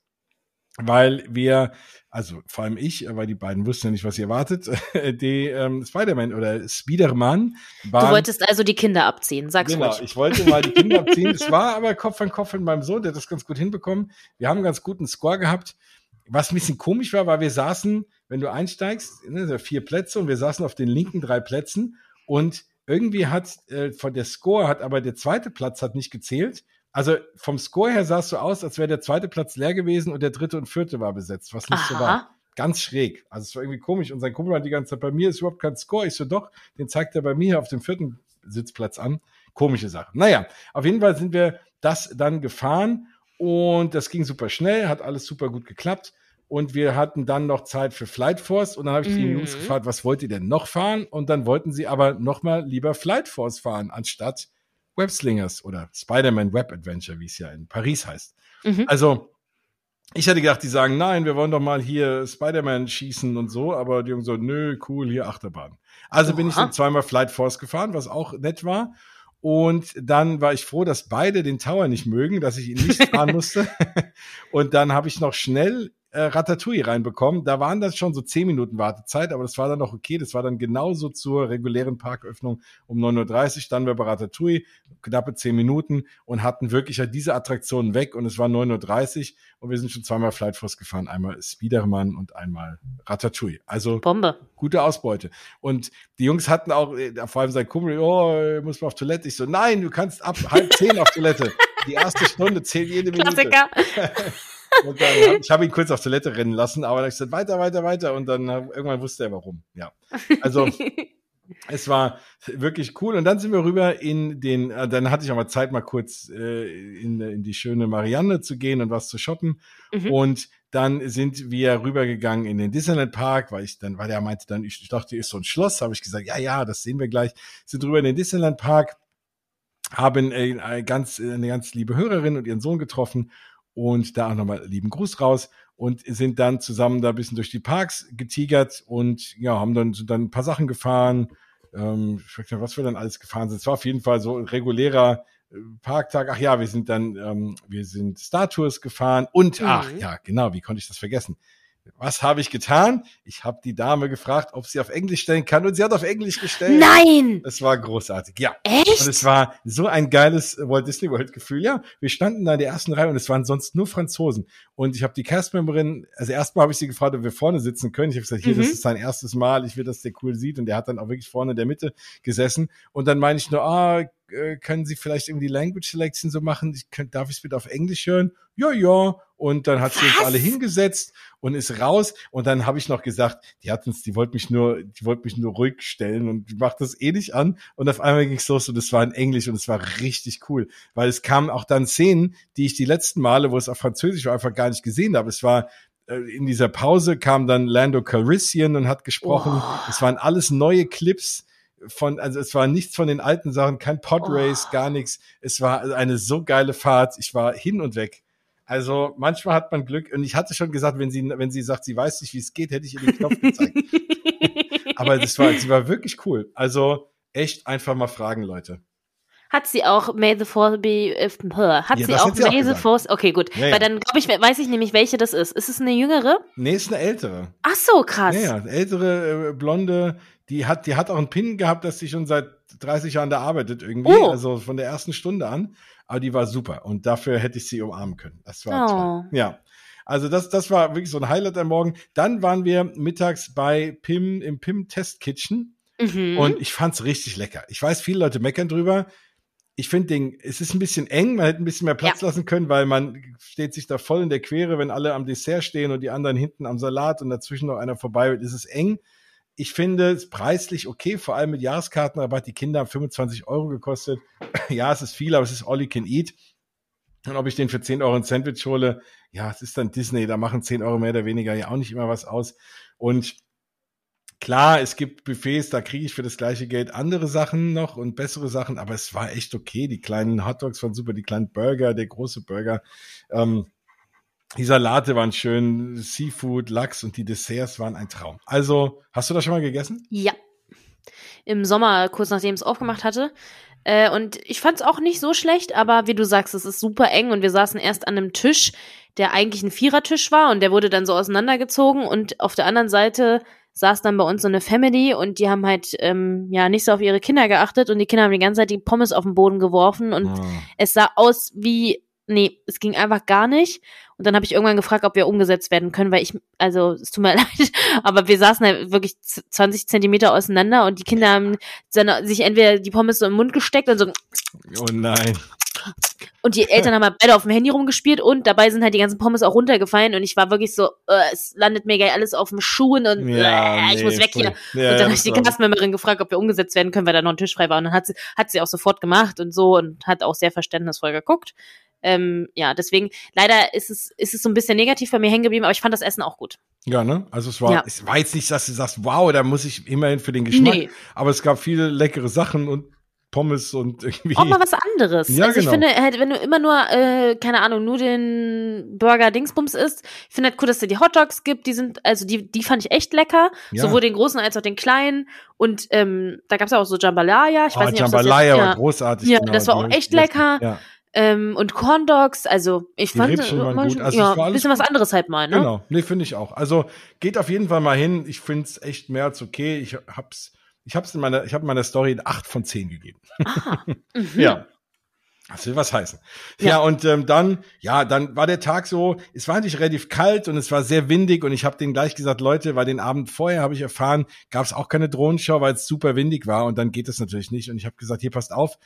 A: weil wir, also vor allem ich, weil die beiden wussten ja nicht, was ihr erwartet, die ähm, Spider-Man oder Spider-Man
B: waren. Du wolltest also die Kinder abziehen, sag's
A: Genau,
B: ruhig.
A: ich wollte mal die Kinder abziehen. es war aber Kopf an Kopf mit meinem Sohn, der hat das ganz gut hinbekommen. Wir haben einen ganz guten Score gehabt. Was ein bisschen komisch war, war, wir saßen, wenn du einsteigst, ne, vier Plätze und wir saßen auf den linken drei Plätzen und irgendwie hat äh, von der Score hat aber der zweite Platz hat nicht gezählt also vom Score her sah es so aus, als wäre der zweite Platz leer gewesen und der dritte und vierte war besetzt, was nicht Aha. so war. Ganz schräg. Also es war irgendwie komisch. Und sein Kumpel war die ganze Zeit, bei mir ist überhaupt kein Score. Ich so, doch, den zeigt er bei mir auf dem vierten Sitzplatz an. Komische Sache. Naja, auf jeden Fall sind wir das dann gefahren und das ging super schnell, hat alles super gut geklappt. Und wir hatten dann noch Zeit für Flight Force und dann habe ich mhm. die Jungs gefragt, was wollt ihr denn noch fahren? Und dann wollten sie aber nochmal lieber Flight Force fahren, anstatt Webslingers oder Spider-Man Web Adventure, wie es ja in Paris heißt. Mhm. Also, ich hätte gedacht, die sagen, nein, wir wollen doch mal hier Spider-Man schießen und so, aber die Jungs so, nö, cool, hier Achterbahn. Also Oha. bin ich dann zweimal Flight Force gefahren, was auch nett war. Und dann war ich froh, dass beide den Tower nicht mögen, dass ich ihn nicht fahren musste. und dann habe ich noch schnell äh, Ratatouille reinbekommen. Da waren das schon so zehn Minuten Wartezeit, aber das war dann noch okay. Das war dann genauso zur regulären Parköffnung um 9.30 Uhr. Standen wir bei Ratatouille, knappe zehn Minuten und hatten wirklich halt diese Attraktionen weg und es war 9.30 Uhr und wir sind schon zweimal Flight Force gefahren. Einmal Spiderman und einmal Ratatouille. Also
B: Bombe.
A: gute Ausbeute. Und die Jungs hatten auch, äh, vor allem sein Kumpel, oh, muss man auf Toilette. Ich so, nein, du kannst ab halb zehn auf Toilette. Die erste Stunde zählt jede Minute. Klassiker. Und dann hab, ich habe ihn kurz auf Toilette rennen lassen, aber dann ich gesagt, weiter, weiter, weiter. Und dann irgendwann wusste er warum. Ja. Also es war wirklich cool. Und dann sind wir rüber in den, äh, dann hatte ich auch mal Zeit, mal kurz äh, in, in die schöne Marianne zu gehen und was zu shoppen. Mhm. Und dann sind wir rübergegangen in den Disneyland Park, weil ich dann, weil er meinte dann, ich, ich dachte, hier ist so ein Schloss, habe ich gesagt, ja, ja, das sehen wir gleich. Sind rüber in den Disneyland Park, haben äh, ganz, eine ganz liebe Hörerin und ihren Sohn getroffen und da auch nochmal lieben Gruß raus und sind dann zusammen da ein bisschen durch die Parks getigert und ja, haben dann, sind dann ein paar Sachen gefahren. Ähm, ich weiß nicht, was wir dann alles gefahren sind. Es war auf jeden Fall so ein regulärer äh, Parktag. Ach ja, wir sind dann, ähm, wir sind Star Tours gefahren und, mhm. ach ja, genau, wie konnte ich das vergessen? Was habe ich getan? Ich habe die Dame gefragt, ob sie auf Englisch stellen kann und sie hat auf Englisch gestellt.
B: Nein!
A: Es war großartig, ja.
B: Echt?
A: Und es war so ein geiles Walt Disney World Gefühl. Ja, wir standen da in der ersten Reihe und es waren sonst nur Franzosen. Und ich habe die Castmemberin, also erstmal habe ich sie gefragt, ob wir vorne sitzen können. Ich habe gesagt, hier, mhm. das ist sein erstes Mal, ich will, dass der cool sieht. Und der hat dann auch wirklich vorne in der Mitte gesessen. Und dann meine ich nur, ah, äh, können Sie vielleicht irgendwie Language Selection so machen? Ich könnt, darf ich es bitte auf Englisch hören? Ja, ja. Und dann hat sie uns alle hingesetzt und ist raus. Und dann habe ich noch gesagt, die hat uns, die wollte mich nur, die wollte mich nur ruhig stellen und die macht das eh nicht an. Und auf einmal ging es los und es war in Englisch und es war richtig cool, weil es kamen auch dann Szenen, die ich die letzten Male, wo es auf Französisch war, einfach gar nicht gesehen habe. Es war äh, in dieser Pause kam dann Lando Calrissian und hat gesprochen.
B: Oh.
A: Es waren alles neue Clips von, also es war nichts von den alten Sachen, kein Podrace,
B: Oh.
A: gar nichts. Es war eine so geile Fahrt. Ich war hin und weg. Also manchmal hat man Glück und ich hatte schon gesagt, wenn sie, wenn sie sagt, sie weiß nicht, wie es geht, hätte ich ihr den Knopf gezeigt. Aber das war, sie war wirklich cool. Also echt einfach mal fragen, Leute.
B: Hat sie auch May the Force be if, hat
A: Ja,
B: sie auch
A: sie auch
B: May the. Force okay gut
A: Ja, ja.
B: weil dann glaube ich weiß ich nämlich welche das ist ist es eine jüngere
A: Nee, ist eine ältere.
B: ach so krass
A: Ja, ältere äh, Blonde, die hat, die hat auch einen Pin gehabt, dass sie schon seit 30 Jahren da arbeitet irgendwie,
B: Oh.
A: also von der ersten Stunde an. Aber die war super und dafür hätte ich sie umarmen können. Das war
B: Oh.
A: toll. Ja. Also das, das war wirklich so ein Highlight am Morgen. Dann waren wir mittags bei Pim im Pim Test Kitchen
B: mhm.
A: und ich fand's richtig lecker. Ich weiß, viele Leute meckern drüber. Ich finde den, es ist ein bisschen eng, man hätte ein bisschen mehr Platz lassen können, weil man steht sich da voll in der Quere, wenn alle am Dessert stehen und die anderen hinten am Salat und dazwischen noch einer vorbei wird, ist es eng. Ich finde es preislich okay, vor allem mit Jahreskartenrabatt. Die Kinder haben 25 Euro gekostet. ja, es ist viel, aber es ist all you can eat. Und ob ich den für 10 Euro ein Sandwich hole, ja, es ist dann Disney, da machen 10 Euro mehr oder weniger ja auch nicht immer was aus. Und klar, es gibt Buffets, da kriege ich für das gleiche Geld andere Sachen noch und bessere Sachen, aber es war echt okay. Die kleinen Hotdogs waren super, die kleinen Burger, der große Burger. Ähm, die Salate waren schön, Seafood, Lachs und die Desserts waren ein Traum. Also, hast du das schon mal gegessen?
B: ja im Sommer kurz nachdem es aufgemacht hatte äh, und ich fand es auch nicht so schlecht aber wie du sagst es ist super eng und wir saßen erst an einem Tisch der eigentlich ein Vierertisch war und der wurde dann so auseinandergezogen und auf der anderen Seite saß dann bei uns so eine Family und die haben halt ähm, ja nicht so auf ihre Kinder geachtet und die Kinder haben die ganze Zeit die Pommes auf den Boden geworfen und
A: Ah.
B: es sah aus wie, nee, es ging einfach gar nicht. Und dann habe ich irgendwann gefragt, ob wir umgesetzt werden können, weil ich, also es tut mir leid, aber wir saßen halt wirklich z- 20 Zentimeter auseinander und die Kinder haben dann sich entweder die Pommes so im Mund gesteckt und so,
A: Oh nein.
B: und die Eltern haben halt beide auf dem Handy rumgespielt und dabei sind halt die ganzen Pommes auch runtergefallen und ich war wirklich so, äh, es landet mir gleich alles auf den Schuhen und
A: Ja,
B: äh, ich muss weg hier.
A: Ja,
B: und dann
A: ja,
B: habe ich die Gastmemberin gefragt, ob wir umgesetzt werden können, weil da noch ein Tisch frei war. Und dann hat sie, hat sie auch sofort gemacht und so und hat auch sehr verständnisvoll geguckt. Ähm, ja, deswegen, leider ist es, ist es so ein bisschen negativ bei mir hängen geblieben, aber ich fand das Essen auch gut.
A: Ja, ne? Also es war,
B: Ja.
A: es war jetzt nicht, dass du sagst, wow, da muss ich immerhin für den Geschmack.
B: Nee.
A: Aber es gab viele leckere Sachen und Pommes und irgendwie.
B: Auch mal was anderes.
A: Ja,
B: also ich
A: genau.
B: finde, halt, wenn du immer nur, äh, keine Ahnung, nur den Burger Dingsbums isst, ich finde halt cool, dass es die Hotdogs gibt, die sind, also die, die fand ich echt lecker.
A: Ja.
B: Sowohl den großen als auch den kleinen. Und ähm, da gab es ja auch so Jambalaya. Ich
A: oh,
B: weiß nicht, ob das
A: Jambalaya
B: jetzt,
A: war
B: ja.
A: großartig.
B: Ja,
A: genau,
B: das war auch echt lecker.
A: Ja,
B: Ähm, und Corn Dogs, also ich
A: Die
B: fand
A: Rippchen waren
B: mal
A: gut. Also es
B: ja, ein bisschen was anderes halt mal, ne?
A: genau. Nee, finde ich auch. Also geht auf jeden Fall mal hin. Ich finde es echt mehr als okay. Ich hab's, ich hab's in meiner, ich habe meiner Story 8 von 10 gegeben.
B: Aha. Mhm.
A: Ja. Das will was heißen. Ja,
B: Ja.
A: und ähm, dann, ja, dann war der Tag so, es war natürlich relativ kalt und es war sehr windig und ich habe denen gleich gesagt, Leute, weil den Abend vorher habe ich erfahren, gab es auch keine Drohnenschau, weil es super windig war und dann geht es natürlich nicht. Und ich habe gesagt, hier passt auf,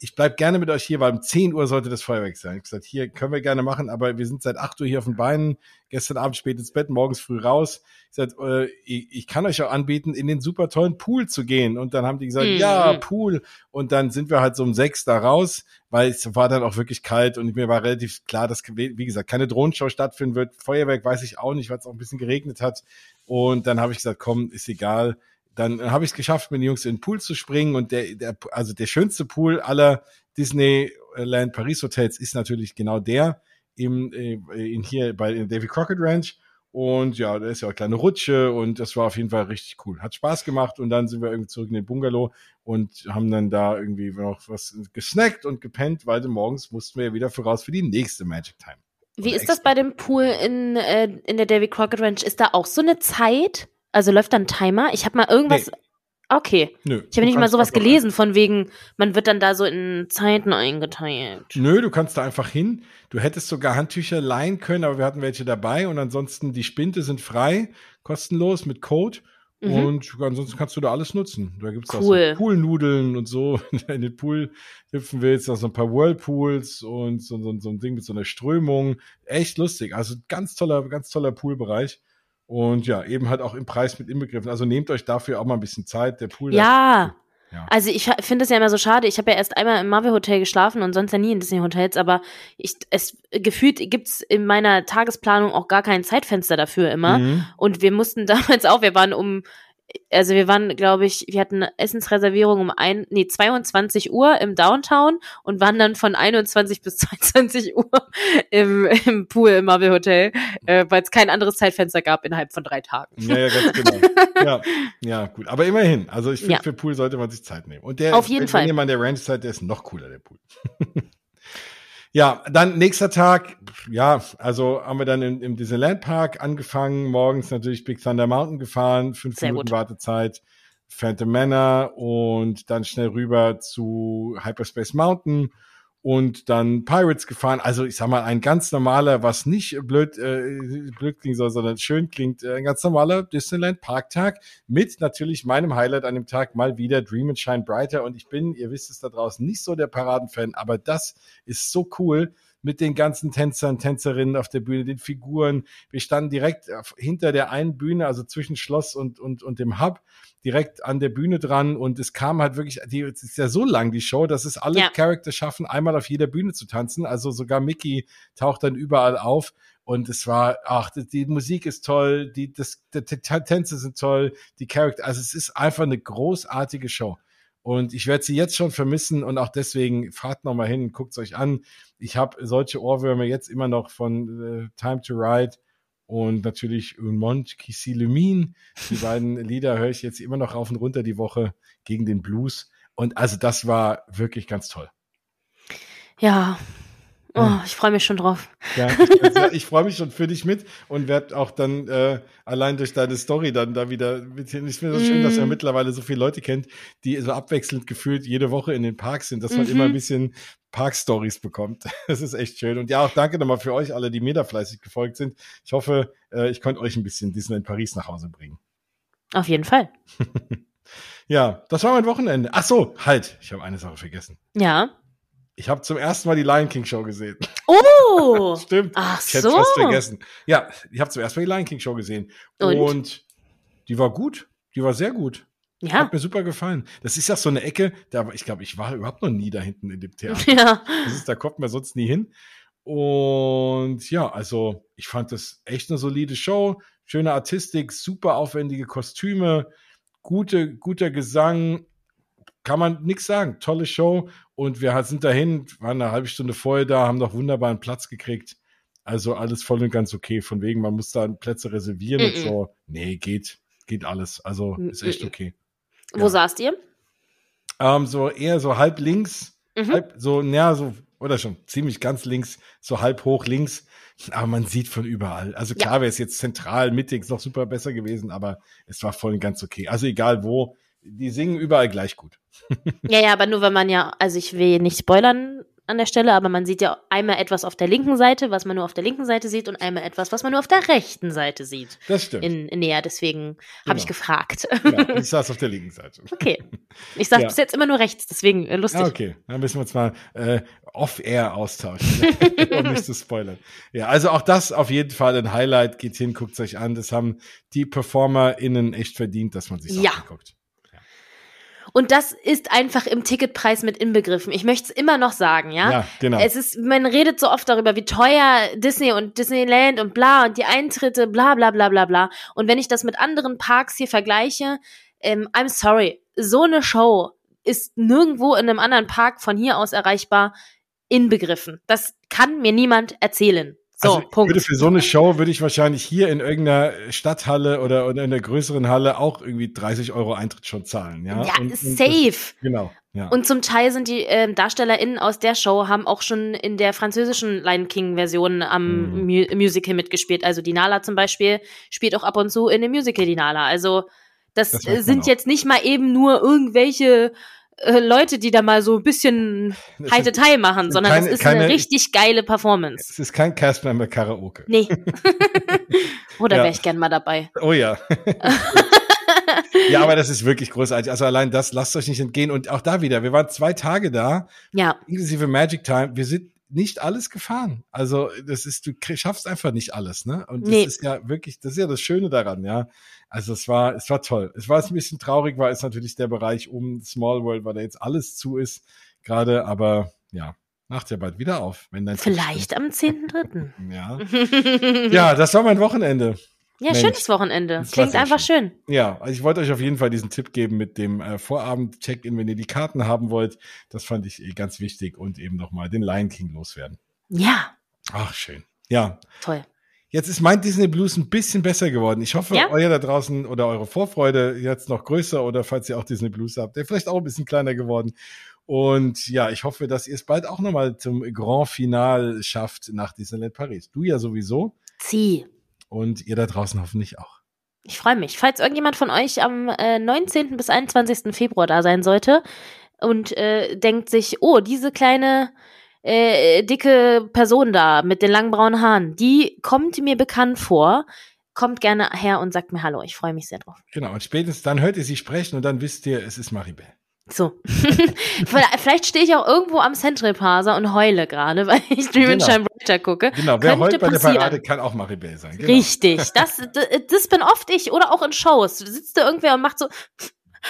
A: ich bleib gerne mit euch hier, weil um 10 Uhr sollte das Feuerwerk sein. Ich hab gesagt, hier können wir gerne machen, aber wir sind seit 8 Uhr hier auf den Beinen, gestern Abend spät ins Bett, morgens früh raus. Ich gesagt, äh, ich, ich kann euch auch anbieten, in den super tollen Pool zu gehen. Und dann haben die gesagt,
B: Mhm.
A: ja, Pool. Und dann sind wir halt so um sechs da raus, weil es war dann auch wirklich kalt und mir war relativ klar, dass, wie gesagt, keine Drohnenshow stattfinden wird. Feuerwerk weiß ich auch nicht, weil es auch ein bisschen geregnet hat. Und dann habe ich gesagt, komm, ist egal. Dann habe ich es geschafft, mit den Jungs in den Pool zu springen und der, der, also der schönste Pool aller Disneyland Paris Hotels ist natürlich genau der im, äh, in hier bei Davy Crockett Ranch. Und ja, da ist ja auch eine kleine Rutsche und das war auf jeden Fall richtig cool. Hat Spaß gemacht und dann sind wir irgendwie zurück in den Bungalow und haben dann da irgendwie noch was gesnackt und gepennt, weil morgens mussten wir ja wieder voraus für die nächste Magic Time.
B: Wie ist das bei dem Pool in, äh, in der Davy Crockett Ranch? Ist da auch so eine Zeit? Also läuft da ein Timer? Ich habe mal irgendwas.
A: Nee.
B: Okay.
A: Nö.
B: Ich habe nicht mal sowas gelesen, von wegen, man wird dann da so in Zeiten eingeteilt.
A: Nö, du kannst da einfach hin. Du hättest sogar Handtücher leihen können, aber wir hatten welche dabei und ansonsten die Spinte sind frei, kostenlos mit Code. Mhm. Und ansonsten kannst du da alles nutzen. Da gibt's
B: cool.
A: auch so Poolnudeln und so. Wenn du in den Pool hüpfen willst, da so ein paar Whirlpools und so, so, so ein Ding mit so einer Strömung. Echt lustig. Also ganz toller, ganz toller Poolbereich. Und ja, eben halt auch im Preis mit inbegriffen. Also nehmt euch dafür auch mal ein bisschen Zeit. Der Pool.
B: Ja. Ja. Also ich finde es ja immer so schade. Ich habe ja erst einmal im Marvel Hotel geschlafen und sonst ja nie in Disney Hotels, aber ich, es gefühlt gibt's in meiner Tagesplanung auch gar kein Zeitfenster dafür immer. Mhm. Und wir mussten damals auch, wir waren um also wir waren, glaube ich, wir hatten Essensreservierung um ein, nee, 22 Uhr im Downtown und waren dann von 21 bis 22 Uhr im, im Pool im Marvel Hotel, äh, weil es kein anderes Zeitfenster gab innerhalb von drei Tagen.
A: Ja, ja, ganz genau. ja, ja, gut. Aber immerhin, also ich finde, ja. für Pool sollte man sich Zeit nehmen. Und der,
B: Auf jeden
A: wenn,
B: Fall.
A: wenn jemand der Ranch seid, der ist noch cooler, der Pool. Ja, dann nächster Tag, ja, also haben wir dann im, im Disneyland Park angefangen, morgens natürlich Big Thunder Mountain gefahren, fünf Sehr Minuten gut. Wartezeit, Phantom Manor und dann schnell rüber zu Hyperspace Mountain und dann Pirates gefahren. Also ich sag mal, ein ganz normaler, was nicht blöd, äh, blöd klingt soll, sondern schön klingt, äh, ein ganz normaler Disneyland Parktag mit natürlich meinem Highlight an dem Tag mal wieder Dream and Shine Brighter. Und ich bin, ihr wisst es da draußen, nicht so der Paradenfan, aber das ist so cool mit den ganzen Tänzern, Tänzerinnen auf der Bühne, den Figuren. Wir standen direkt hinter der einen Bühne, also zwischen Schloss und, und, und dem Hub, direkt an der Bühne dran und es kam halt wirklich, die es ist ja so lang, die Show, dass es alle ja. Charakter schaffen, einmal auf jeder Bühne zu tanzen. Also sogar Mickey taucht dann überall auf. Und es war, ach, die, Musik ist toll, die, das, die, die Tänze sind toll, die Charakter, also es ist einfach eine großartige Show. Und ich werde sie jetzt schon vermissen und auch deswegen fahrt noch mal hin, guckt's euch an. Ich habe solche Ohrwürmer jetzt immer noch von äh, Time to Ride und natürlich Un Mont qui s'illumine. Die beiden Lieder höre ich jetzt immer noch rauf und runter die Woche gegen den Blues. Und also das war wirklich ganz toll.
B: Ja, Oh, ich freue mich schon drauf.
A: Ja, ich, ich freue mich schon für dich mit und werde auch dann äh, allein durch deine Story dann da wieder mit Ich finde es so schön, dass er mm. mittlerweile so viele Leute kennt, die so abwechselnd gefühlt jede Woche in den Parks sind, dass man mhm. immer ein bisschen Park-Stories bekommt. Das ist echt schön. Und ja, auch danke nochmal für euch alle, die mir da fleißig gefolgt sind. Ich hoffe, äh, ich konnte euch ein bisschen Disneyland Paris nach Hause bringen.
B: Auf jeden Fall.
A: ja, das war mein Wochenende. Ach so, halt, ich habe eine Sache vergessen.
B: Ja.
A: Ich habe zum ersten Mal die Lion King Show gesehen.
B: Oh!
A: Stimmt.
B: Ach
A: ich hätte
B: so.
A: fast vergessen. Ja, ich habe zum ersten Mal die Lion King Show gesehen. Und? und die war gut. Die war sehr gut. Ja. Hat mir super gefallen. Das ist ja so eine Ecke, da ich glaube, ich war überhaupt noch nie da hinten in dem Theater.
B: Ja.
A: Das ist, da kommt man sonst nie hin. Und ja, also ich fand das echt eine solide Show. Schöne Artistik, super aufwendige Kostüme, gute, guter Gesang, kann man nichts sagen. Tolle Show. Und wir sind dahin, waren eine halbe Stunde vorher da, haben noch wunderbaren Platz gekriegt. Also alles voll und ganz okay. Von wegen, man muss da Plätze reservieren mm -mm. und so. Nee, geht. Geht alles. Also ist echt okay.
B: Wo ja. saßt ihr?
A: Ähm, so eher so halb links, mhm. halb so, naja, so, oder schon ziemlich ganz links, so halb hoch links. Aber man sieht von überall. Also klar ja. wäre es jetzt zentral, mittig noch super besser gewesen, aber es war voll und ganz okay. Also egal wo, die singen überall gleich gut.
B: ja, ja, aber nur wenn man ja, also ich will nicht spoilern an der Stelle, aber man sieht ja einmal etwas auf der linken Seite, was man nur auf der linken Seite sieht und einmal etwas, was man nur auf der rechten Seite sieht.
A: Das stimmt.
B: In, in näher, deswegen genau. habe ich gefragt.
A: Ja, ich saß auf der linken Seite.
B: Okay. Ich sage ja. bis jetzt immer nur rechts, deswegen äh, lustig. Ah,
A: okay, dann müssen wir uns mal äh, off-air austauschen, um nicht zu spoilern. Ja, also auch das auf jeden Fall ein Highlight. Geht hin, guckt es euch an. Das haben die PerformerInnen echt verdient, dass man sich
B: ja.
A: anguckt.
B: Und das ist einfach im Ticketpreis mit inbegriffen. Ich möchte es immer noch sagen, ja?
A: Ja, genau.
B: Es ist, man redet so oft darüber, wie teuer Disney und Disneyland und bla und die Eintritte, bla bla bla bla bla. Und wenn ich das mit anderen Parks hier vergleiche, ähm, I'm sorry, so eine Show ist nirgendwo in einem anderen Park von hier aus erreichbar inbegriffen. Das kann mir niemand erzählen. So,
A: also
B: Punkt.
A: Würde für so eine Show würde ich wahrscheinlich hier in irgendeiner Stadthalle oder, oder in einer größeren Halle auch irgendwie 30 Euro Eintritt schon zahlen. Ja,
B: ja und, safe. Und das,
A: genau. Ja.
B: Und zum Teil sind die äh, DarstellerInnen aus der Show haben auch schon in der französischen Lion King-Version am mhm. Mu Musical mitgespielt. Also die Nala zum Beispiel spielt auch ab und zu in dem Musical die Nala. Also das, das sind jetzt nicht mal eben nur irgendwelche äh, Leute, die da mal so ein bisschen High Detail machen, sondern keine, es ist keine, eine richtig geile Performance.
A: Es ist kein Castmember Karaoke.
B: Nee. Oder ja. wäre ich gern mal dabei.
A: Oh ja. ja, aber das ist wirklich großartig. Also allein das lasst euch nicht entgehen. Und auch da wieder, wir waren zwei Tage da,
B: Ja,
A: inklusive Magic Time. Wir sind nicht alles gefahren. Also das ist, du schaffst einfach nicht alles, ne? Und das
B: Nee.
A: ist ja wirklich, das ist ja das Schöne daran, ja. Also es war, es war toll. Es war ein bisschen traurig, weil es natürlich der Bereich um Small World, weil da jetzt alles zu ist, gerade, aber ja, macht ja bald wieder auf, wenn dein
B: vielleicht am 10.3.
A: stimmt. Ja.
B: ja,
A: ja, das war mein Wochenende. Mensch.
B: schönes Wochenende.
A: Das war
B: Klingt einfach schön.
A: Ja, also ich wollte euch auf jeden Fall diesen Tipp geben mit dem äh, Vorabend-Check-In, wenn ihr die Karten haben wollt. Das fand ich eh ganz wichtig und eben nochmal den Lion King loswerden.
B: Ja,
A: Ach, schön. Ja,
B: toll.
A: Jetzt ist mein Disney Blues ein bisschen besser geworden. Ich hoffe,
B: Ja?
A: euer da draußen oder eure Vorfreude jetzt noch größer oder falls ihr auch Disney Blues habt, der vielleicht auch ein bisschen kleiner geworden. Und ja, ich hoffe, dass ihr es bald auch nochmal zum Grand Final schafft nach Disneyland Paris. Du ja sowieso
B: Zieh.
A: und ihr da draußen hoffentlich auch.
B: Ich freue mich. Falls irgendjemand von euch am äh, 19. bis 21. Februar da sein sollte und äh, denkt sich, oh, diese kleine äh, dicke Person da mit den langen braunen Haaren, die kommt mir bekannt vor, kommt gerne her und sagt mir Hallo. Ich freue mich sehr drauf.
A: Genau, und spätestens dann hört ihr sie sprechen und dann wisst ihr, es ist Maribel.
B: So. Vielleicht stehe ich auch irgendwo am Central Plaza und heule gerade, weil ich Dream and
A: Genau.
B: Shine Brighter gucke.
A: Genau, wer
B: Könnte
A: heute bei der. Parade kann auch Maribel sein. Genau.
B: Richtig. Das, das, das bin oft ich oder auch in Shows. Sitzt da irgendwer und macht so.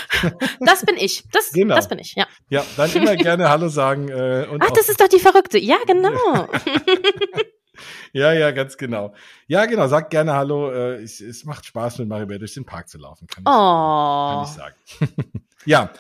B: Das bin ich. Das,
A: Genau.
B: das bin ich, ja.
A: Ja, dann immer gerne Hallo sagen. Äh, und
B: Ach, das ist doch die Verrückte. Ja, genau.
A: ja, ja, ganz genau. Ja, genau, sagt gerne Hallo. Äh, es, es macht Spaß, mit Maribel durch den Park zu laufen, kann ich, kann
B: Oh.
A: ich sagen. ja,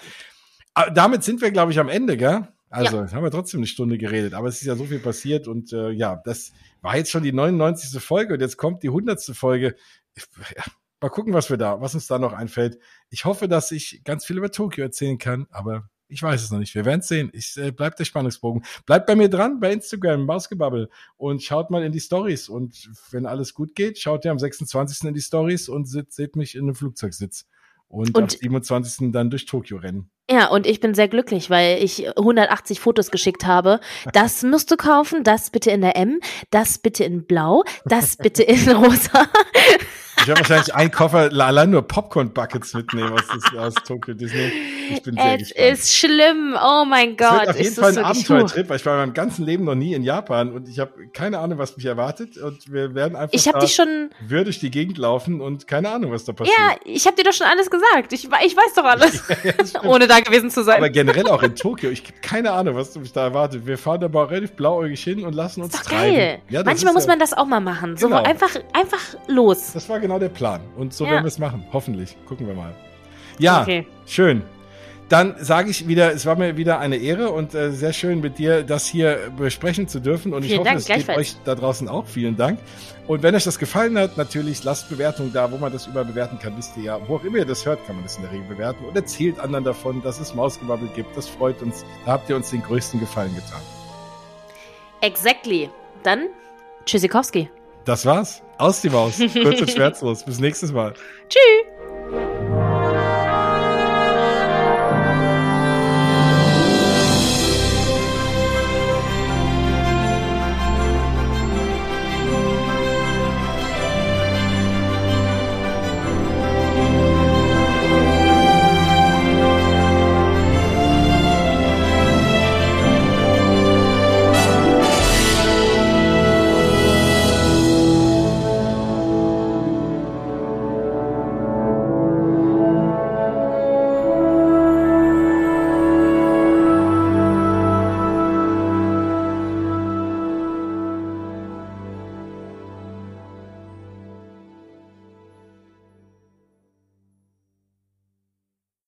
A: Ah, damit sind wir, glaube ich, am Ende, gell? Also, jetzt haben wir trotzdem eine Stunde geredet, aber es ist ja so viel passiert und äh, ja, das war jetzt schon die 99. Folge und jetzt kommt die 100. Folge. Ich, ja, mal gucken, was wir da, was uns da noch einfällt. Ich hoffe, dass ich ganz viel über Tokio erzählen kann, aber ich weiß es noch nicht. Wir werden es sehen. Ich äh, bleibt der Spannungsbogen. Bleibt bei mir dran bei Instagram, Mausgebabbel und schaut mal in die Stories und wenn alles gut geht, schaut ihr am 26. in die Stories und seht, seht mich in einem Flugzeugsitz und,
B: Und-
A: am 27. dann durch Tokio rennen.
B: Ja, und ich bin sehr glücklich, weil ich 180 Fotos geschickt habe. Das musst du kaufen, das bitte in der M, das bitte in Blau, das bitte in Rosa.
A: Ich werde wahrscheinlich einen Koffer allein nur Popcorn-Buckets mitnehmen aus, aus Tokyo Disney. Ich bin sehr
B: Es
A: gespannt.
B: ist schlimm. Oh mein
A: Es
B: Gott.
A: wird auf jeden
B: ist
A: Fall
B: das
A: ein Abenteuertrip, weil ich war in meinem ganzen Leben noch nie in Japan und ich habe keine Ahnung, was mich erwartet und wir werden einfach
B: Ich habe
A: da
B: dich schon.
A: durch die Gegend laufen und keine Ahnung, was da passiert.
B: Ja, ich habe dir doch schon alles gesagt. Ich, ich weiß doch alles.
A: das.
B: Ohne da gewesen zu sein.
A: Aber generell auch in Tokio, ich habe keine Ahnung, was mich da erwartet. Wir fahren da mal relativ blauäugig hin und lassen uns
B: ist doch
A: treiben.
B: geil.
A: Ja, das
B: Manchmal muss man das auch mal machen. So
A: Genau.
B: einfach, einfach los.
A: Das war genau der Plan. Und so
B: Ja.
A: werden wir es machen. Hoffentlich. Gucken wir mal. Ja,
B: Okay.
A: schön. Dann sage ich wieder, es war mir wieder eine Ehre und äh, sehr schön mit dir das hier besprechen zu dürfen. Und ich
B: Vielen
A: hoffe,
B: Dank,
A: es geht euch da draußen auch. Vielen Dank. Und wenn euch das gefallen hat, natürlich lasst Bewertungen da, wo man das über bewerten kann. Wisst ihr ja, wo auch immer ihr das hört, kann man das in der Regel bewerten. Und erzählt anderen davon, dass es Mausgebabbel gibt. Das freut uns. Da habt ihr uns den größten Gefallen getan.
B: Exactly. Dann Tschüssikowski.
A: Das war's. Aus die Maus. Kurz und schmerzlos. Bis nächstes Mal.
B: Tschüss.